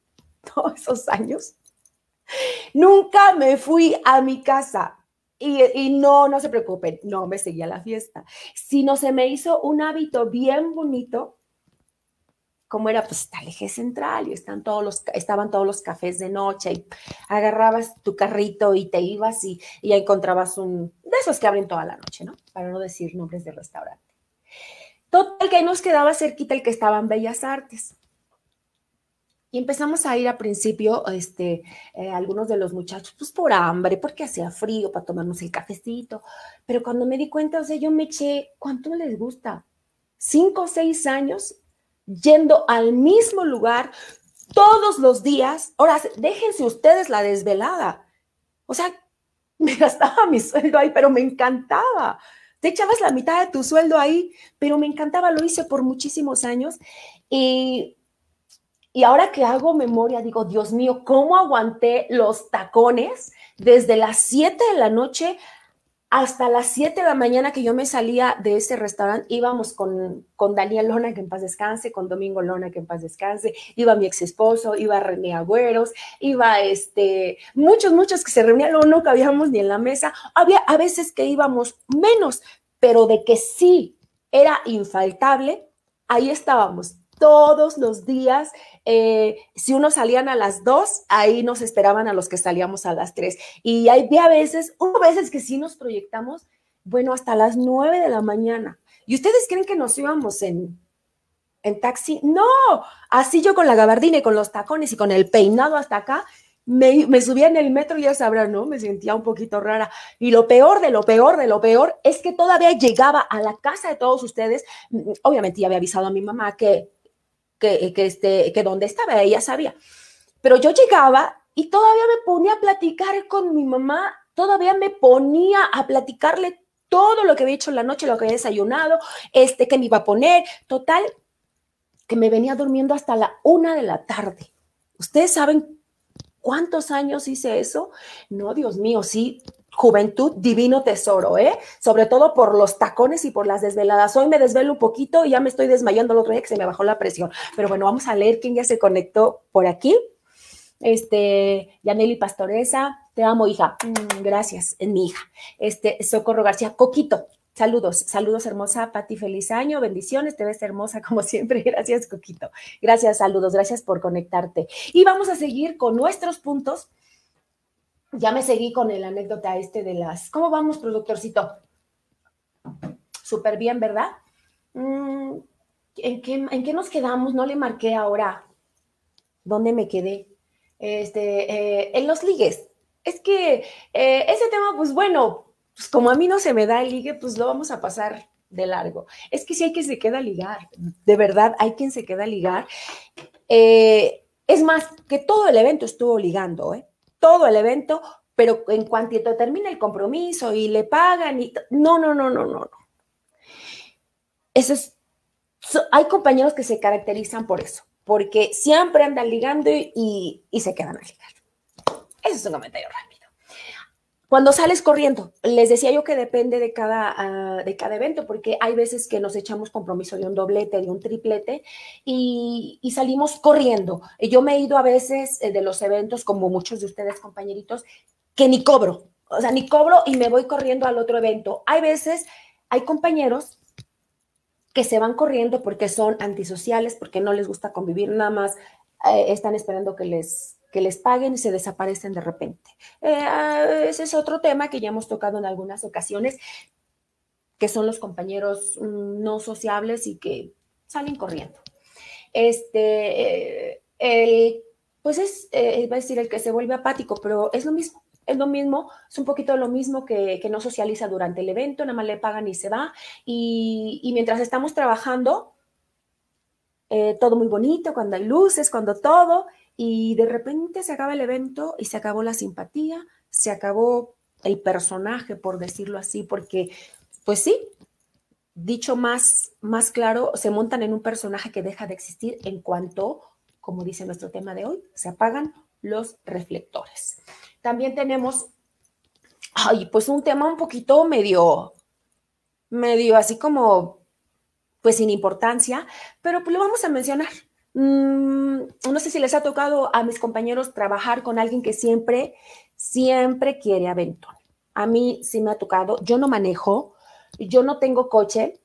todos esos años, nunca me fui a mi casa y, no, no se preocupen, no me seguía la fiesta, sino se me hizo un hábito bien bonito, como era, pues está el eje central y están todos los, estaban todos los cafés de noche y agarrabas tu carrito y te ibas y, y encontrabas un, de esos que abren toda la noche, ¿no? Para no decir nombres de restaurante. Total, que nos quedaba cerquita el que estaba en Bellas Artes. Y empezamos a ir a principio, este, eh, algunos de los muchachos, pues por hambre, porque hacía frío para tomarnos el cafecito. Pero cuando me di cuenta, o sea, yo me eché, ¿cuánto les gusta? Cinco o seis años yendo al mismo lugar todos los días. Ahora, déjense ustedes la desvelada. O sea, me gastaba mi sueldo ahí, pero me encantaba. Te echabas la mitad de tu sueldo ahí, pero me encantaba, lo hice por muchísimos años. Y y ahora que hago memoria, digo, Dios mío, ¿cómo aguanté los tacones desde las 7 de la noche hasta las 7 de la mañana que yo me salía de ese restaurante? Íbamos con, con Daniel Lona, que en paz descanse, con Domingo Lona, que en paz descanse, iba mi ex esposo, iba René Agüeros, iba este, muchos, muchos que se reunían, no cabíamos ni en la mesa. Había a veces que íbamos menos, pero de que sí era infaltable, ahí estábamos todos los días. Eh, si uno salían a las dos, ahí nos esperaban a los que salíamos a las tres. Y hay a veces, hubo veces que sí nos proyectamos, bueno, hasta las nueve de la mañana. ¿Y ustedes creen que nos íbamos en, en taxi? No, así yo con la gabardina y con los tacones y con el peinado hasta acá, me, me, subía en el metro, ya sabrán, ¿no? Me sentía un poquito rara. Y lo peor de lo peor de lo peor es que todavía llegaba a la casa de todos ustedes. Obviamente ya había avisado a mi mamá que que, que, este, que donde estaba, ella sabía. Pero yo llegaba y todavía me ponía a platicar con mi mamá, todavía me ponía a platicarle todo lo que había hecho en la noche, lo que había desayunado, este, que me iba a poner, total, que me venía durmiendo hasta la una de la tarde. Ustedes saben ¿Cuántos años hice eso? No, Dios mío, sí, juventud, divino tesoro, ¿eh? Sobre todo por los tacones y por las desveladas. Hoy me desvelo un poquito y ya me estoy desmayando el otro día que se me bajó la presión. Pero bueno, vamos a leer quién ya se conectó por aquí. Este, Yaneli Pastoresa, te amo, hija. Mm, gracias, en mi hija. Este, Socorro García, Coquito. Saludos, saludos hermosa, Pati, feliz año, bendiciones, te ves hermosa como siempre, gracias Coquito, gracias, saludos, gracias por conectarte. Y vamos a seguir con nuestros puntos. Ya me seguí con el anécdota este de las, ¿cómo vamos, productorcito? Súper bien, ¿verdad? Mm, ¿en, qué, ¿En qué nos quedamos? No le marqué ahora. ¿Dónde me quedé? Este, eh, en los ligues. Es que eh, ese tema, pues bueno, pues como a mí no se me da el ligue, pues lo vamos a pasar de largo. Es que si hay quien se queda ligar, de verdad hay quien se queda ligar. Eh, es más, que todo el evento estuvo ligando, ¿eh? Todo el evento, pero en cuanto termina el compromiso y le pagan y... No, no, no, no, no, no. Eso es... hay compañeros que se caracterizan por eso, porque siempre andan ligando y, y se quedan a ligar. Ese es un comentario rápido. Cuando sales corriendo, les decía yo que depende de cada, ah, de cada evento, porque hay veces que nos echamos compromiso de un doblete, de un triplete, y, salimos corriendo. Yo me he ido a veces eh, de los eventos, como muchos de ustedes, compañeritos, que ni cobro, o sea, ni cobro y me voy corriendo al otro evento. Hay veces, hay compañeros que se van corriendo porque son antisociales, porque no les gusta convivir, nada más eh, están esperando que les que les paguen y se desaparecen de repente. Eh, ah, ese es otro tema que ya hemos tocado en algunas ocasiones, que son los compañeros mm, no sociables y que salen corriendo. Este, eh, pues es, eh, va a decir, el que se vuelve apático, pero es lo mismo. Es lo mismo, es un poquito lo mismo que, no socializa durante el evento, nada más le pagan y se va. Y mientras estamos trabajando, todo muy bonito, cuando hay luces, cuando todo, y de repente se acaba el evento y se acabó la simpatía, se acabó el personaje, por decirlo así, porque, pues sí, dicho más, más claro, se montan en un personaje que deja de existir en cuanto, como dice nuestro tema de hoy, se apagan los reflectores. También tenemos, ay, pues un tema un poquito medio, medio así como, pues sin importancia, pero pues lo vamos a mencionar. Mm, no sé si les ha tocado a mis compañeros trabajar con alguien que siempre, siempre quiere aventón. A mí sí me ha tocado, yo no manejo, yo no tengo coche,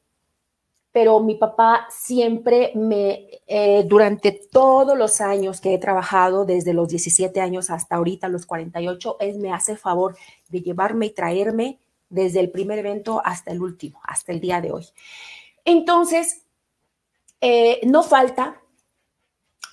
pero mi papá siempre me, eh, durante todos los años que he trabajado, desde los 17 años hasta ahorita, los 48, él me hace favor de llevarme y traerme desde el primer evento hasta el último, hasta el día de hoy. Entonces, eh, no falta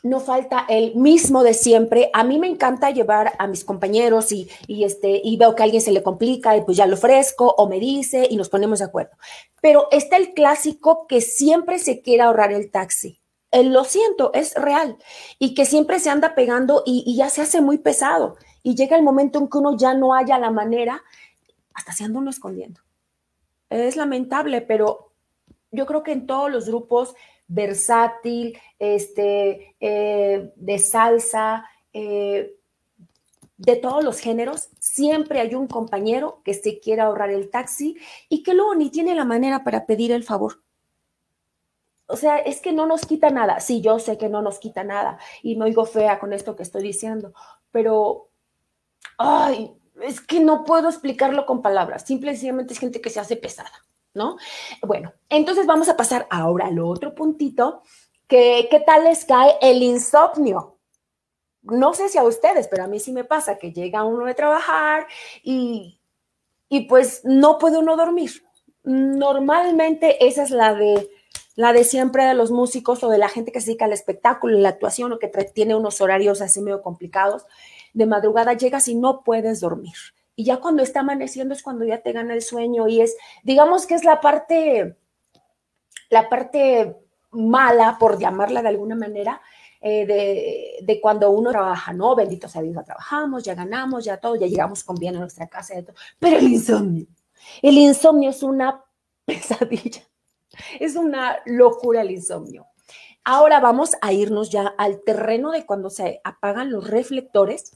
no falta el mismo de siempre. A mí me encanta llevar a mis compañeros y, este, y veo que alguien se le complica y pues ya lo ofrezco o me dice y nos ponemos de acuerdo. Pero está el clásico que siempre se quiere ahorrar el taxi. El, lo siento, es real. Y que siempre se anda pegando y, y ya se hace muy pesado. Y llega el momento en que uno ya no haya la manera, hasta se anda uno escondiendo. Es lamentable, pero yo creo que en todos los grupos versátil, este, eh, de salsa, eh, de todos los géneros, siempre hay un compañero que se quiera ahorrar el taxi y que luego ni tiene la manera para pedir el favor. O sea, es que no nos quita nada. Sí, yo sé que no nos quita nada y me oigo fea con esto que estoy diciendo, pero, ay, es que no puedo explicarlo con palabras. Simplemente es gente que se hace pesada. ¿No? Bueno, entonces vamos a pasar ahora al otro puntito, que qué tal les cae el insomnio. No sé si a ustedes, pero a mí sí me pasa que llega uno de trabajar y, y pues no puede uno dormir. Normalmente esa es la de la de siempre de los músicos o de la gente que se dedica al espectáculo, la actuación o que tiene unos horarios así medio complicados. De madrugada llegas y no puedes dormir y ya cuando está amaneciendo es cuando ya te gana el sueño y es, digamos que es la parte, la parte mala, por llamarla de alguna manera, eh, de, cuando uno trabaja, ¿no? Bendito sea Dios, ya trabajamos, ya ganamos, ya todo, ya llegamos con bien a nuestra casa, pero el insomnio, el insomnio es una pesadilla, es una locura el insomnio. Ahora vamos a irnos ya al terreno de cuando se apagan los reflectores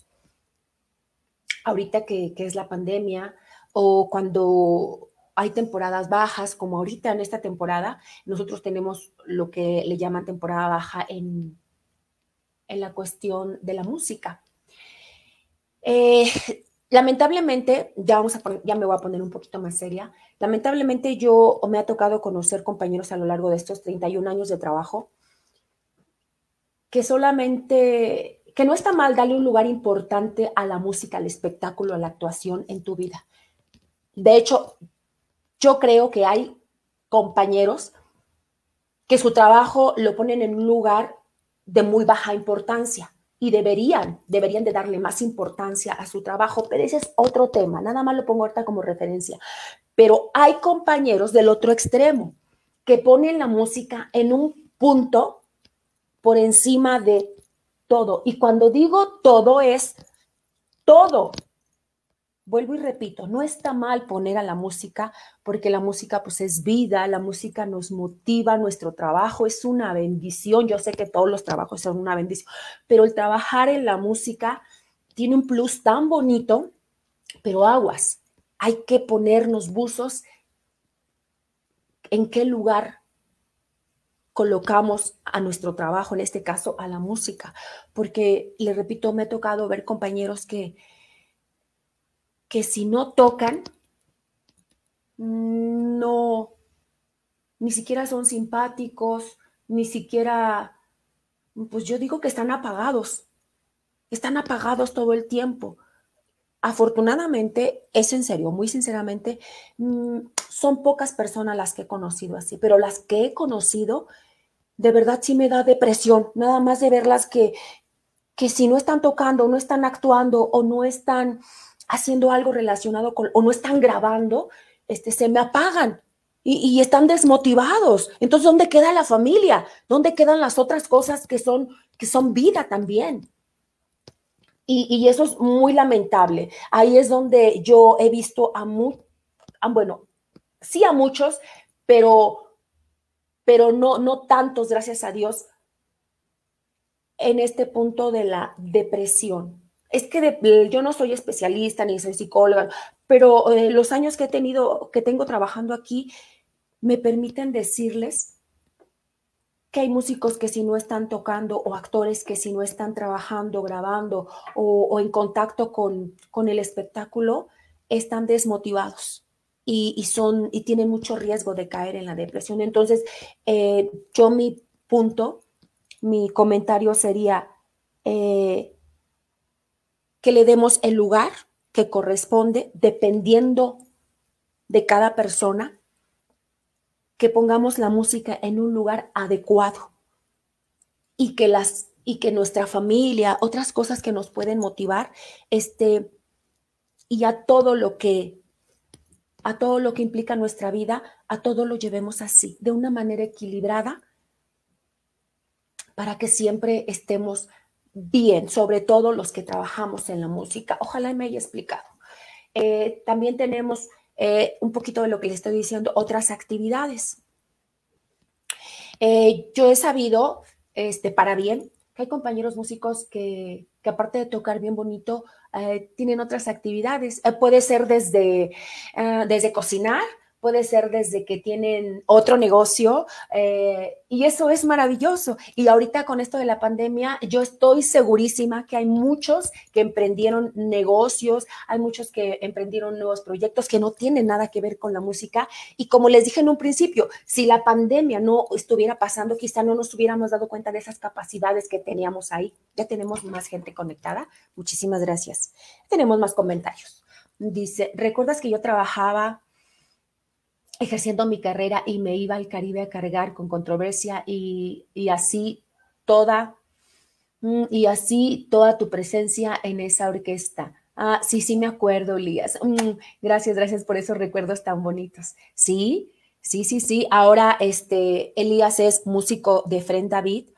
ahorita que, que es la pandemia o cuando hay temporadas bajas, como ahorita en esta temporada, nosotros tenemos lo que le llaman temporada baja en, en la cuestión de la música. Eh, lamentablemente, ya, vamos a ya me voy a poner un poquito más seria, lamentablemente yo me ha tocado conocer compañeros a lo largo de estos 31 años de trabajo que solamente, que no está mal darle un lugar importante a la música, al espectáculo, a la actuación en tu vida. De hecho, yo creo que hay compañeros que su trabajo lo ponen en un lugar de muy baja importancia y deberían, deberían de darle más importancia a su trabajo, pero ese es otro tema, nada más lo pongo ahorita como referencia. Pero hay compañeros del otro extremo que ponen la música en un punto por encima de todo. Y cuando digo todo es todo, vuelvo y repito, no está mal poner a la música porque la música pues es vida, la música nos motiva, nuestro trabajo es una bendición. Yo sé que todos los trabajos son una bendición, pero el trabajar en la música tiene un plus tan bonito, pero aguas, hay que ponernos buzos en qué lugar colocamos a nuestro trabajo, en este caso a la música, porque le repito, me ha tocado ver compañeros que que si no tocan, no, ni siquiera son simpáticos, ni siquiera, pues yo digo que están apagados, están apagados todo el tiempo. Afortunadamente, es en serio, muy sinceramente, mm, son pocas personas las que he conocido así, pero las que he conocido, de verdad sí me da depresión, nada más de verlas que, que si no están tocando, no están actuando o no están haciendo algo relacionado con, o no están grabando, este, se me apagan y, están desmotivados. Entonces, ¿dónde queda la familia? ¿Dónde quedan las otras cosas que son, que son vida también? Y, eso es muy lamentable. Ahí es donde yo he visto a, muchos, bueno, sí a muchos, pero, pero no, no tantos, gracias a Dios, en este punto de la depresión. Es que yo no soy especialista ni soy psicóloga, pero eh, los años que he tenido, que tengo trabajando aquí, me permiten decirles que hay músicos que si no están tocando o actores que si no están trabajando, grabando o, en contacto con, con, el espectáculo, están desmotivados y, son, y tienen mucho riesgo de caer en la depresión. Entonces, eh, yo mi punto, mi comentario sería, eh, que le demos el lugar que corresponde dependiendo de cada persona, que pongamos la música en un lugar adecuado y que las y que nuestra familia, otras cosas que nos pueden motivar, este y a todo lo que a todo lo que implica nuestra vida, a todo lo llevemos así, de una manera equilibrada, para que siempre estemos bien, sobre todo los que trabajamos en la música. Ojalá me haya explicado. Eh, también tenemos eh, un poquito de lo que le estoy diciendo, otras actividades. Eh, yo he sabido, este, para bien, hay compañeros músicos que, que aparte de tocar bien bonito, tienen otras actividades. puede ser desde, desde cocinar, puede ser desde que tienen otro negocio eh, y eso es maravilloso. Y ahorita con esto de la pandemia, yo estoy segurísima que hay muchos que emprendieron negocios, hay muchos que emprendieron nuevos proyectos que no tienen nada que ver con la música. Y como les dije en un principio, si la pandemia no estuviera pasando, quizá no nos hubiéramos dado cuenta de esas capacidades que teníamos ahí. Ya tenemos más gente conectada. Muchísimas gracias. Tenemos más comentarios. Dice, ¿recuerdas que yo trabajaba ejerciendo mi carrera y me iba al Caribe a cargar con controversia y, así toda mm, y así toda tu presencia en esa orquesta. Ah, sí, sí me acuerdo, Elías. Mm, gracias, gracias por esos recuerdos tan bonitos. Sí, sí, sí, sí. Ahora, este, Elías es músico de Frente David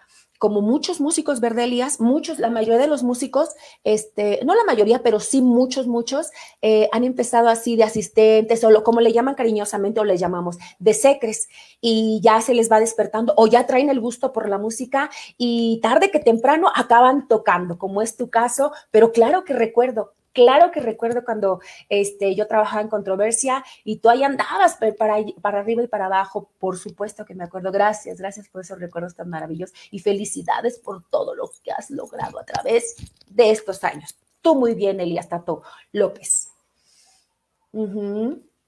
como muchos músicos, Verdelías, muchos, la mayoría de los músicos, este, no la mayoría, pero sí muchos, muchos, eh, han empezado así de asistentes o como le llaman cariñosamente o le llamamos, de secres, y ya se les va despertando o ya traen el gusto por la música y tarde que temprano acaban tocando, como es tu caso, pero claro que recuerdo Claro que recuerdo cuando este, yo trabajaba en controversia y tú ahí andabas para, para arriba y para abajo. Por supuesto que me acuerdo. Gracias, gracias por esos recuerdos tan maravillosos y felicidades por todo lo que has logrado a través de estos años. Tú muy bien, Elías Tato López.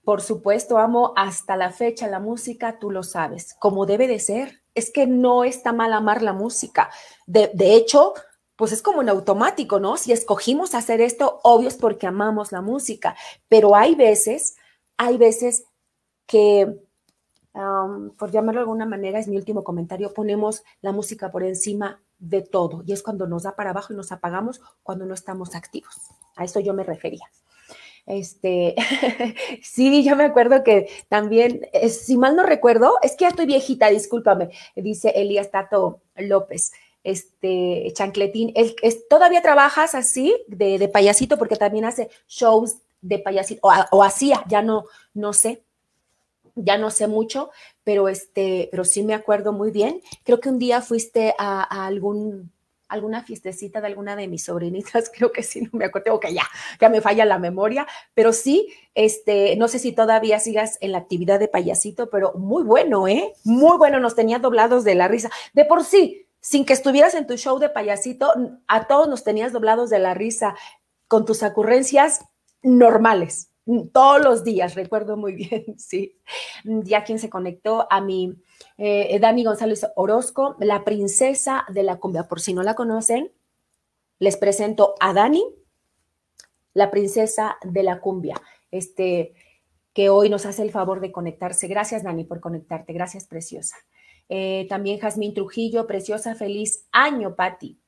Por supuesto, amo hasta la fecha la música, tú lo sabes, como debe de ser. Es que no está mal amar la música. De, de hecho, pues es como en automático, ¿no? Si escogimos hacer esto, obvio es porque amamos la música, pero hay veces, hay veces que, por llamarlo de alguna manera, es mi último comentario, ponemos la música por encima de todo y es cuando nos da para abajo y nos apagamos cuando no estamos activos. A eso yo me refería. Este, sí, yo me acuerdo que también, si mal no recuerdo, es que ya estoy viejita, discúlpame, dice Elías Tato López este, Chancletín, es, ¿todavía trabajas así de, payasito? Porque también hace shows de payasito, o, hacía, ya no, no sé, ya no sé mucho, pero, este, pero sí me acuerdo muy bien. Creo que un día fuiste a, algún, alguna fiestecita de alguna de mis sobrinitas, creo que sí, no me acuerdo, que ya, ya me falla la memoria, pero sí, este, no sé si todavía sigas en la actividad de payasito, pero muy bueno, ¿eh? Muy bueno, nos tenía doblados de la risa. De por sí, sin que estuvieras en tu show de payasito, a todos nos tenías doblados de la risa con tus ocurrencias normales, todos los días, recuerdo muy bien, sí. Ya quien se conectó a mi eh, Dani González Orozco, la princesa de la cumbia. Por si no la conocen, les presento a Dani, la princesa de la cumbia, este, que hoy nos hace el favor de conectarse. Gracias, Dani, por conectarte. Gracias, preciosa. Eh, también Jazmín Trujillo, preciosa, feliz año, Pati.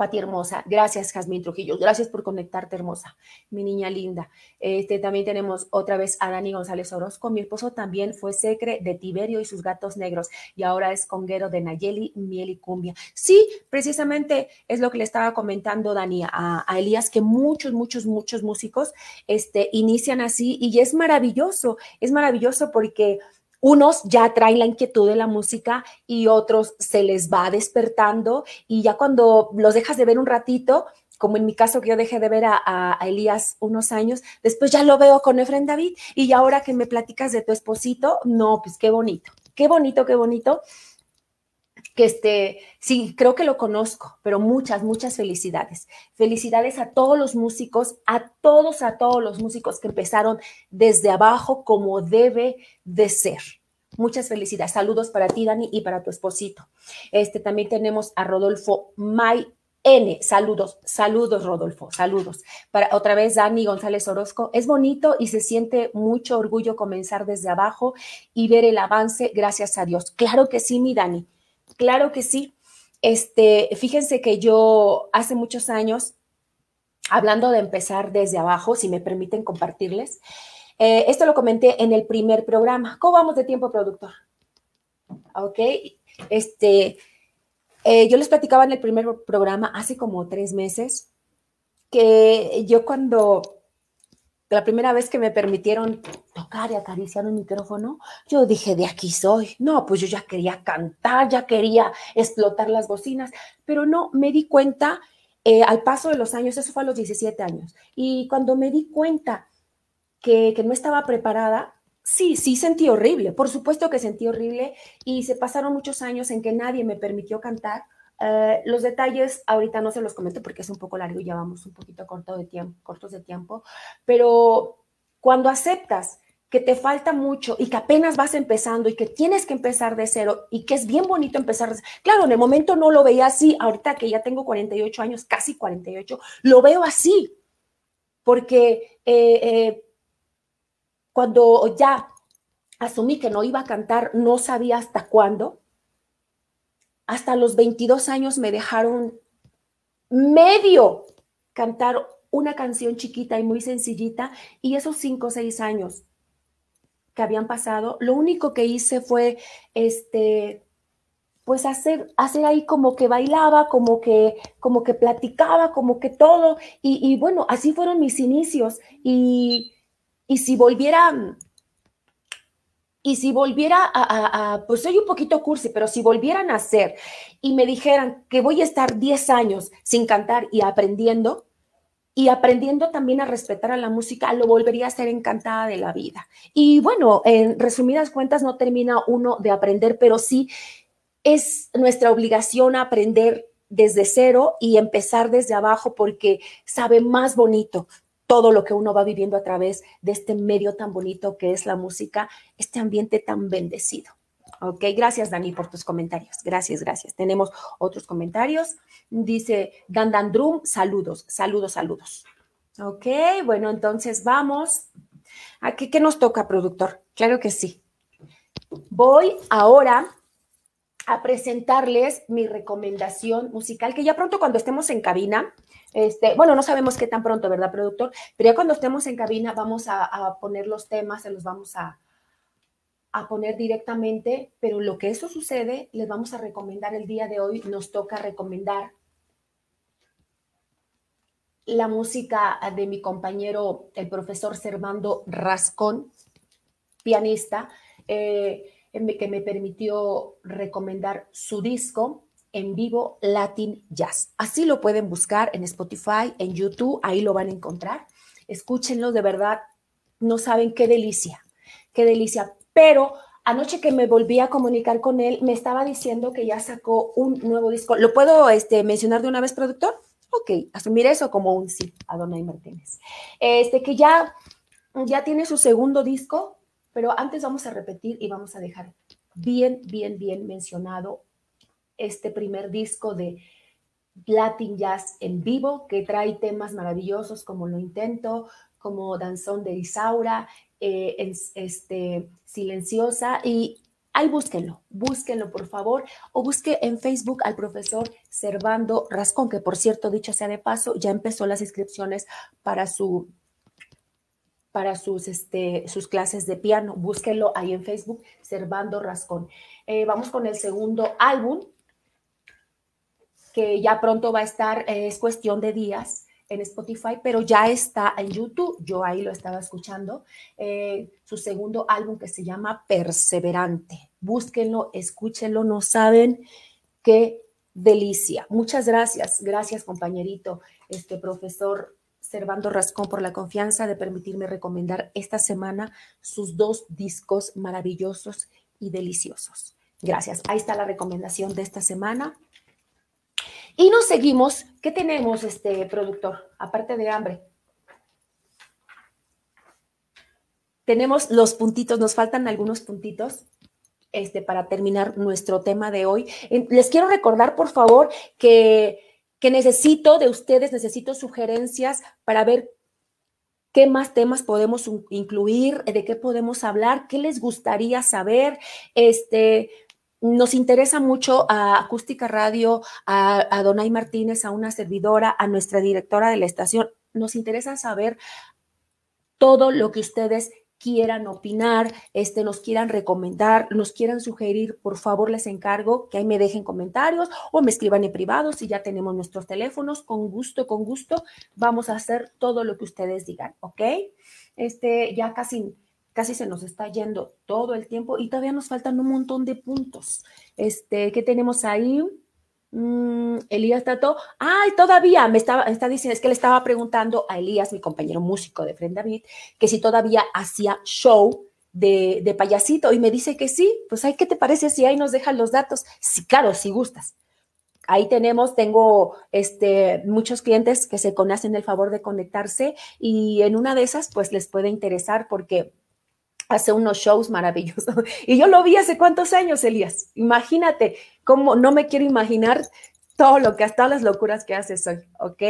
Pati hermosa, gracias Jazmín Trujillo, gracias por conectarte hermosa, mi niña linda. Este, también tenemos otra vez a Dani González Orozco, mi esposo también fue secre de Tiberio y sus gatos negros y ahora es conguero de Nayeli, Miel y Cumbia. Sí, precisamente es lo que le estaba comentando Dani a, a Elías, que muchos, muchos, muchos músicos este, inician así y es maravilloso, es maravilloso porque unos ya traen la inquietud de la música y otros se les va despertando y ya cuando los dejas de ver un ratito, como en mi caso que yo dejé de ver a, Elías unos años, después ya lo veo con Efren David y ahora que me platicas de tu esposito, no, pues qué bonito, qué bonito, qué bonito. Que este, sí, creo que lo conozco, pero muchas, muchas felicidades. Felicidades a todos los músicos, a todos, a todos los músicos que empezaron desde abajo como debe de ser. Muchas felicidades. Saludos para ti, Dani, y para tu esposito. Este también tenemos a Rodolfo May N. Saludos, saludos, Rodolfo, saludos. Para otra vez, Dani González Orozco. Es bonito y se siente mucho orgullo comenzar desde abajo y ver el avance, gracias a Dios. Claro que sí, mi Dani. Claro que sí. Este, fíjense que yo hace muchos años, hablando de empezar desde abajo, si me permiten compartirles, eh, esto lo comenté en el primer programa. ¿Cómo vamos de tiempo, productor? Ok, este, eh, yo les platicaba en el primer programa hace como tres meses que yo cuando la primera vez que me permitieron tocar y acariciar un micrófono, yo dije, de aquí soy. No, pues yo ya quería cantar, ya quería explotar las bocinas, pero no, me di cuenta eh, al paso de los años, eso fue a los 17 años, y cuando me di cuenta que, que no estaba preparada, sí, sí sentí horrible, por supuesto que sentí horrible, y se pasaron muchos años en que nadie me permitió cantar eh, los detalles ahorita no se los comento porque es un poco largo y ya vamos un poquito corto de tiempo, cortos de tiempo, pero cuando aceptas que te falta mucho y que apenas vas empezando y que tienes que empezar de cero y que es bien bonito empezar Claro, en el momento no lo veía así, ahorita que ya tengo 48 años, casi 48, lo veo así, porque eh, eh, cuando ya asumí que no iba a cantar, no sabía hasta cuándo, hasta los 22 años me dejaron medio cantar una canción chiquita y muy sencillita y esos cinco o seis años que habían pasado, lo único que hice fue este pues hacer, hacer ahí como que bailaba, como que, como que platicaba, como que todo. Y, y bueno, así fueron mis inicios. Y, y si volviera y si volviera a, pues soy un poquito cursi, pero si volvieran a hacer y me dijeran que voy a estar 10 años sin cantar y aprendiendo, y aprendiendo también a respetar a la música, lo volvería a ser encantada de la vida. Y bueno, en resumidas cuentas, no termina uno de aprender, pero sí es nuestra obligación aprender desde cero y empezar desde abajo porque sabe más bonito todo lo que uno va viviendo a través de este medio tan bonito que es la música, este ambiente tan bendecido. Ok, gracias Dani por tus comentarios. Gracias, gracias. Tenemos otros comentarios. Dice Drum, saludos, saludos, saludos. Ok, bueno, entonces vamos. ¿Aquí qué nos toca, productor? Claro que sí. Voy ahora a presentarles mi recomendación musical, que ya pronto cuando estemos en cabina, este, bueno, no sabemos qué tan pronto, ¿verdad, productor? Pero ya cuando estemos en cabina vamos a, poner los temas, se los vamos a, a poner directamente, pero lo que eso sucede, les vamos a recomendar el día de hoy, nos toca recomendar la música de mi compañero, el profesor Servando Rascón, pianista, eh, que me permitió recomendar su disco en vivo Latin Jazz. Así lo pueden buscar en Spotify, en YouTube, ahí lo van a encontrar. Escúchenlo, de verdad, no saben qué delicia, qué delicia pero anoche que me volví a comunicar con él, me estaba diciendo que ya sacó un nuevo disco. ¿Lo puedo este, mencionar de una vez, productor? Ok, asumir eso como un sí, a Donay Martínez. Este, que ya, ya tiene su segundo disco, pero antes vamos a repetir y vamos a dejar bien, bien, bien mencionado este primer disco de Latin Jazz en vivo, que trae temas maravillosos como Lo Intento, como Danzón de Isaura, eh, este, silenciosa y ahí búsquenlo, búsquenlo por favor, o busque en Facebook al profesor Servando Rascón, que por cierto, dicho sea de paso, ya empezó las inscripciones para su para sus, este, sus clases de piano. Búsquenlo ahí en Facebook, Servando Rascón. Eh, vamos con el segundo álbum, que ya pronto va a estar, eh, es cuestión de días en Spotify, pero ya está en YouTube. Yo ahí lo estaba escuchando. Eh, su segundo álbum que se llama Perseverante. Búsquenlo, escúchenlo, no saben qué delicia. Muchas gracias, gracias compañerito, este profesor Servando Rascón por la confianza de permitirme recomendar esta semana sus dos discos maravillosos y deliciosos. Gracias. Ahí está la recomendación de esta semana. Y nos seguimos. ¿Qué tenemos, este productor? Aparte de hambre. Tenemos los puntitos, nos faltan algunos puntitos este, para terminar nuestro tema de hoy. Les quiero recordar, por favor, que, que necesito de ustedes, necesito sugerencias para ver qué más temas podemos incluir, de qué podemos hablar, qué les gustaría saber. Este, nos interesa mucho a Acústica Radio, a, Donay Martínez, a una servidora, a nuestra directora de la estación. Nos interesa saber todo lo que ustedes quieran opinar, este, nos quieran recomendar, nos quieran sugerir, por favor les encargo que ahí me dejen comentarios o me escriban en privado si ya tenemos nuestros teléfonos, con gusto, con gusto, vamos a hacer todo lo que ustedes digan, ¿ok? Este, ya casi casi se nos está yendo todo el tiempo y todavía nos faltan un montón de puntos. Este, ¿qué tenemos ahí? Mm, Elías Tato, ay, todavía me estaba, está diciendo, es que le estaba preguntando a Elías, mi compañero músico de Friend David, que si todavía hacía show de, de, payasito y me dice que sí, pues ay, ¿qué te parece si ahí nos dejan los datos? Sí, claro, si gustas. Ahí tenemos, tengo este, muchos clientes que se conocen el favor de conectarse y en una de esas pues les puede interesar porque hace unos shows maravillosos. Y yo lo vi hace cuántos años, Elías. Imagínate cómo no me quiero imaginar todo lo que, todas las locuras que haces hoy, ¿ok?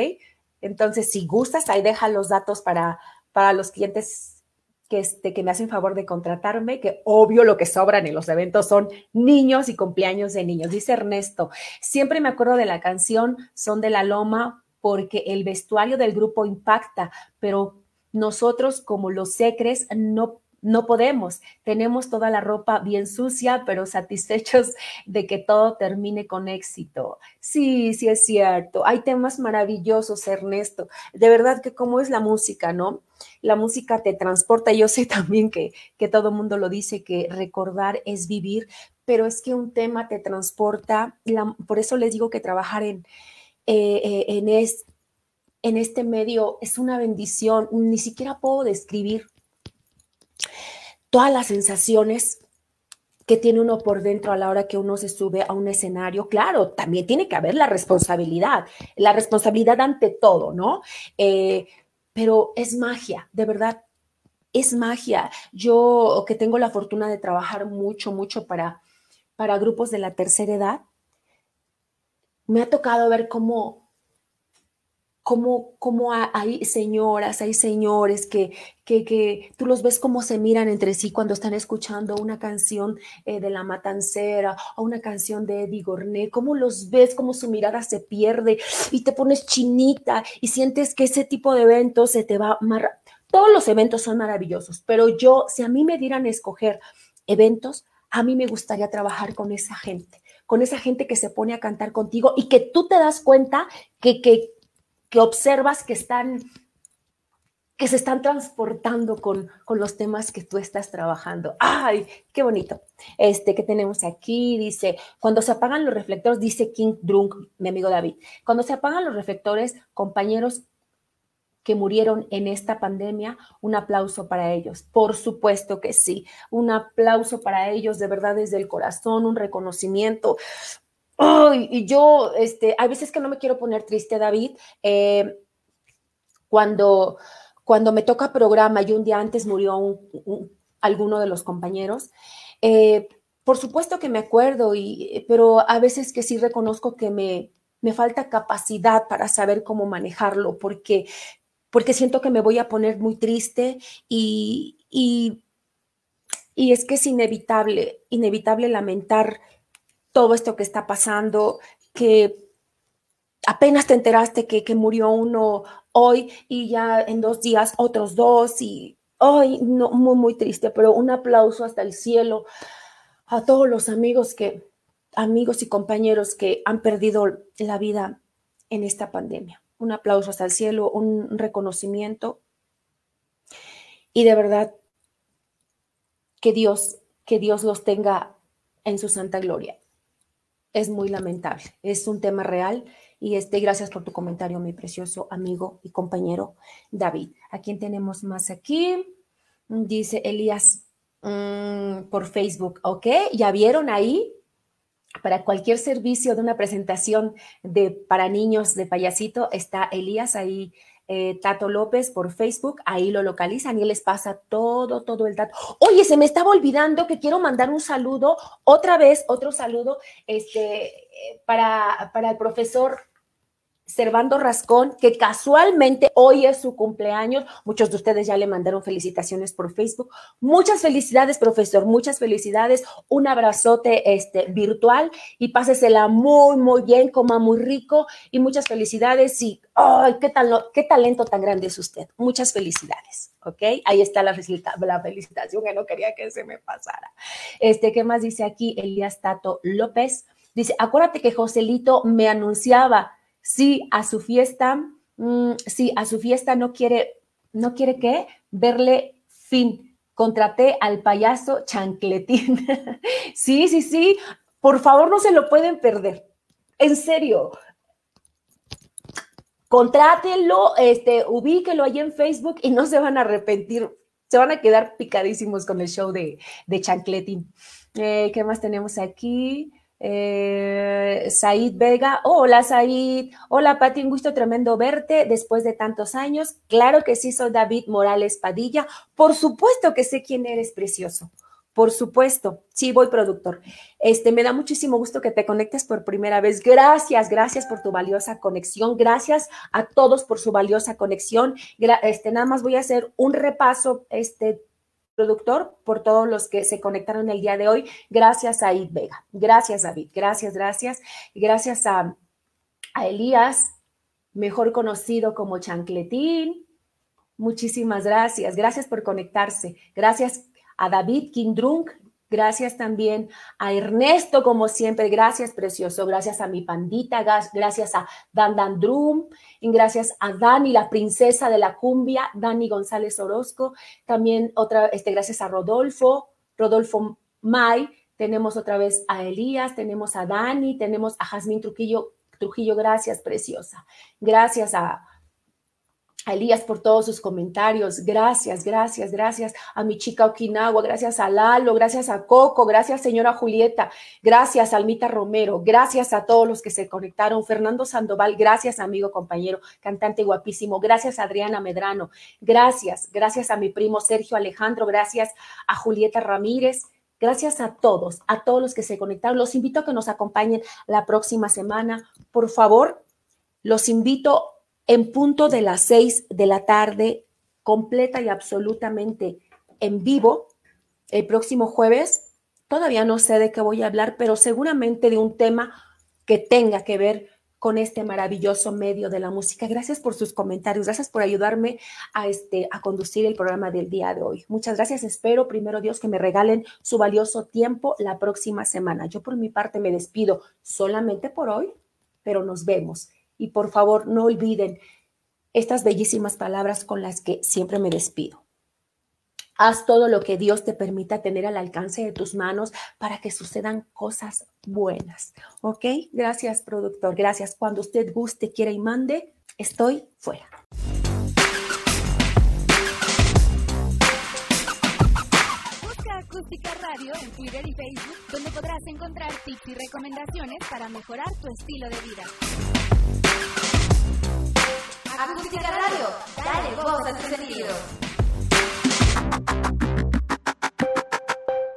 Entonces, si gustas, ahí deja los datos para, para los clientes que, este, que me hacen favor de contratarme, que obvio lo que sobran en los eventos son niños y cumpleaños de niños. Dice Ernesto, siempre me acuerdo de la canción Son de la Loma porque el vestuario del grupo impacta, pero nosotros como los secres no no podemos. Tenemos toda la ropa bien sucia, pero satisfechos de que todo termine con éxito. Sí, sí es cierto. Hay temas maravillosos, Ernesto. De verdad que cómo es la música, ¿no? La música te transporta. Yo sé también que, que todo mundo lo dice, que recordar es vivir, pero es que un tema te transporta. por eso les digo que trabajar en, eh, eh, en, es, en este medio es una bendición, ni siquiera puedo describir todas las sensaciones que tiene uno por dentro a la hora que uno se sube a un escenario. Claro, también tiene que haber la responsabilidad, la responsabilidad ante todo, ¿no? Eh, pero es magia, de verdad, es magia. Yo que tengo la fortuna de trabajar mucho, mucho para, para grupos de la tercera edad, me ha tocado ver cómo cómo, hay señoras, hay señores que, que, tú los ves cómo se miran entre sí cuando están escuchando una canción eh, de La Matancera o una canción de Eddie Gorné, cómo los ves, cómo su mirada se pierde y te pones chinita y sientes que ese tipo de eventos se te va Todos los eventos son maravillosos, pero yo, si a mí me dieran escoger eventos, a mí me gustaría trabajar con esa gente, con esa gente que se pone a cantar contigo y que tú te das cuenta que, que, que observas que están que se están transportando con, con, los temas que tú estás trabajando. ¡Ay, qué bonito! Este que tenemos aquí dice, cuando se apagan los reflectores, dice King Drunk, mi amigo David, cuando se apagan los reflectores, compañeros que murieron en esta pandemia, un aplauso para ellos. Por supuesto que sí, un aplauso para ellos, de verdad desde el corazón, un reconocimiento, y yo, este, hay veces que no me quiero poner triste, David, eh, cuando, cuando me toca programa y un día antes murió alguno de los compañeros. Eh, por supuesto que me acuerdo, y, pero a veces que sí reconozco que me, me falta capacidad para saber cómo manejarlo, porque, porque siento que me voy a poner muy triste y, y, y es que es inevitable, inevitable lamentar todo esto que está pasando, que apenas te enteraste que, murió uno hoy y ya en dos días otros dos y hoy no, muy, muy triste, pero un aplauso hasta el cielo a todos los amigos que, amigos y compañeros que han perdido la vida en esta pandemia. Un aplauso hasta el cielo, un reconocimiento y de verdad que Dios, que Dios los tenga en su santa gloria es muy lamentable. Es un tema real y este, gracias por tu comentario, mi precioso amigo y compañero David. ¿A quién tenemos más aquí? Dice Elías mm, por Facebook, ¿ok? ¿Ya vieron ahí? Para cualquier servicio de una presentación de para niños de payasito, está Elías ahí eh, Tato López por Facebook, ahí lo localizan y les pasa todo, todo el dato. Oye, se me estaba olvidando que quiero mandar un saludo, otra vez, otro saludo, este, eh, para, para el profesor Servando Rascón, que casualmente hoy es su cumpleaños. Muchos de ustedes ya le mandaron felicitaciones por Facebook. Muchas felicidades, profesor, muchas felicidades. Un abrazote este, virtual y pásesela muy, muy bien, coma muy rico y muchas felicidades. Y, ¡ay, qué, tal, qué talento tan grande es usted! Muchas felicidades. ¿ok? Ahí está la, la, felicitación que no quería que se me pasara. Este, ¿qué más dice aquí? Elías Tato López. Dice, acuérdate que Joselito me anunciaba si a su fiesta, mm, si a su fiesta no quiere, no quiere qué, verle fin. Contraté al payaso chancletín. sí, sí, sí. Por favor, no se lo pueden perder. En serio. Contrátenlo, este, ubíquelo ahí en Facebook y no se van a arrepentir. Se van a quedar picadísimos con el show de, de Chancletín. Eh, ¿Qué más tenemos aquí? Eh, Said Vega, hola Said, hola Pati, un gusto tremendo verte después de tantos años. Claro que sí, soy David Morales Padilla. Por supuesto que sé quién eres, precioso. Por supuesto, sí, voy productor. Este, me da muchísimo gusto que te conectes por primera vez. Gracias, gracias por tu valiosa conexión. Gracias a todos por su valiosa conexión. Este, nada más voy a hacer un repaso, este, productor, por todos los que se conectaron el día de hoy. Gracias a Id Vega. Gracias, David. Gracias, gracias. Gracias a, Elías, mejor conocido como Chancletín. Muchísimas gracias. Gracias por conectarse. Gracias a David Kindrunk, Gracias también a Ernesto, como siempre. Gracias, precioso. Gracias a mi pandita. Gracias a Dan Dan Drum. Y gracias a Dani, la princesa de la cumbia, Dani González Orozco. También otra, este, gracias a Rodolfo, Rodolfo May. Tenemos otra vez a Elías, tenemos a Dani, tenemos a Jazmín Trujillo. Trujillo, gracias, preciosa. Gracias a, Elías por todos sus comentarios. Gracias, gracias, gracias a mi chica Okinawa, gracias a Lalo, gracias a Coco, gracias señora Julieta, gracias Almita Romero, gracias a todos los que se conectaron. Fernando Sandoval, gracias amigo, compañero, cantante guapísimo, gracias Adriana Medrano, gracias, gracias a mi primo Sergio Alejandro, gracias a Julieta Ramírez. Gracias a todos, a todos los que se conectaron. Los invito a que nos acompañen la próxima semana. Por favor, los invito en punto de las seis de la tarde, completa y absolutamente en vivo, el próximo jueves. Todavía no sé de qué voy a hablar, pero seguramente de un tema que tenga que ver con este maravilloso medio de la música. Gracias por sus comentarios, gracias por ayudarme a, este, a conducir el programa del día de hoy. Muchas gracias. Espero, primero Dios, que me regalen su valioso tiempo la próxima semana. Yo por mi parte me despido solamente por hoy, pero nos vemos y por favor no olviden estas bellísimas palabras con las que siempre me despido. Haz todo lo que Dios te permita tener al alcance de tus manos para que sucedan cosas buenas. ¿Ok? Gracias, productor. Gracias. Cuando usted guste, quiera y mande, estoy fuera. Busca Acústica Radio en Twitter y Facebook, donde podrás encontrar tips y recomendaciones para mejorar tu estilo de vida. Acústica Radio, dale voz a tu sentido.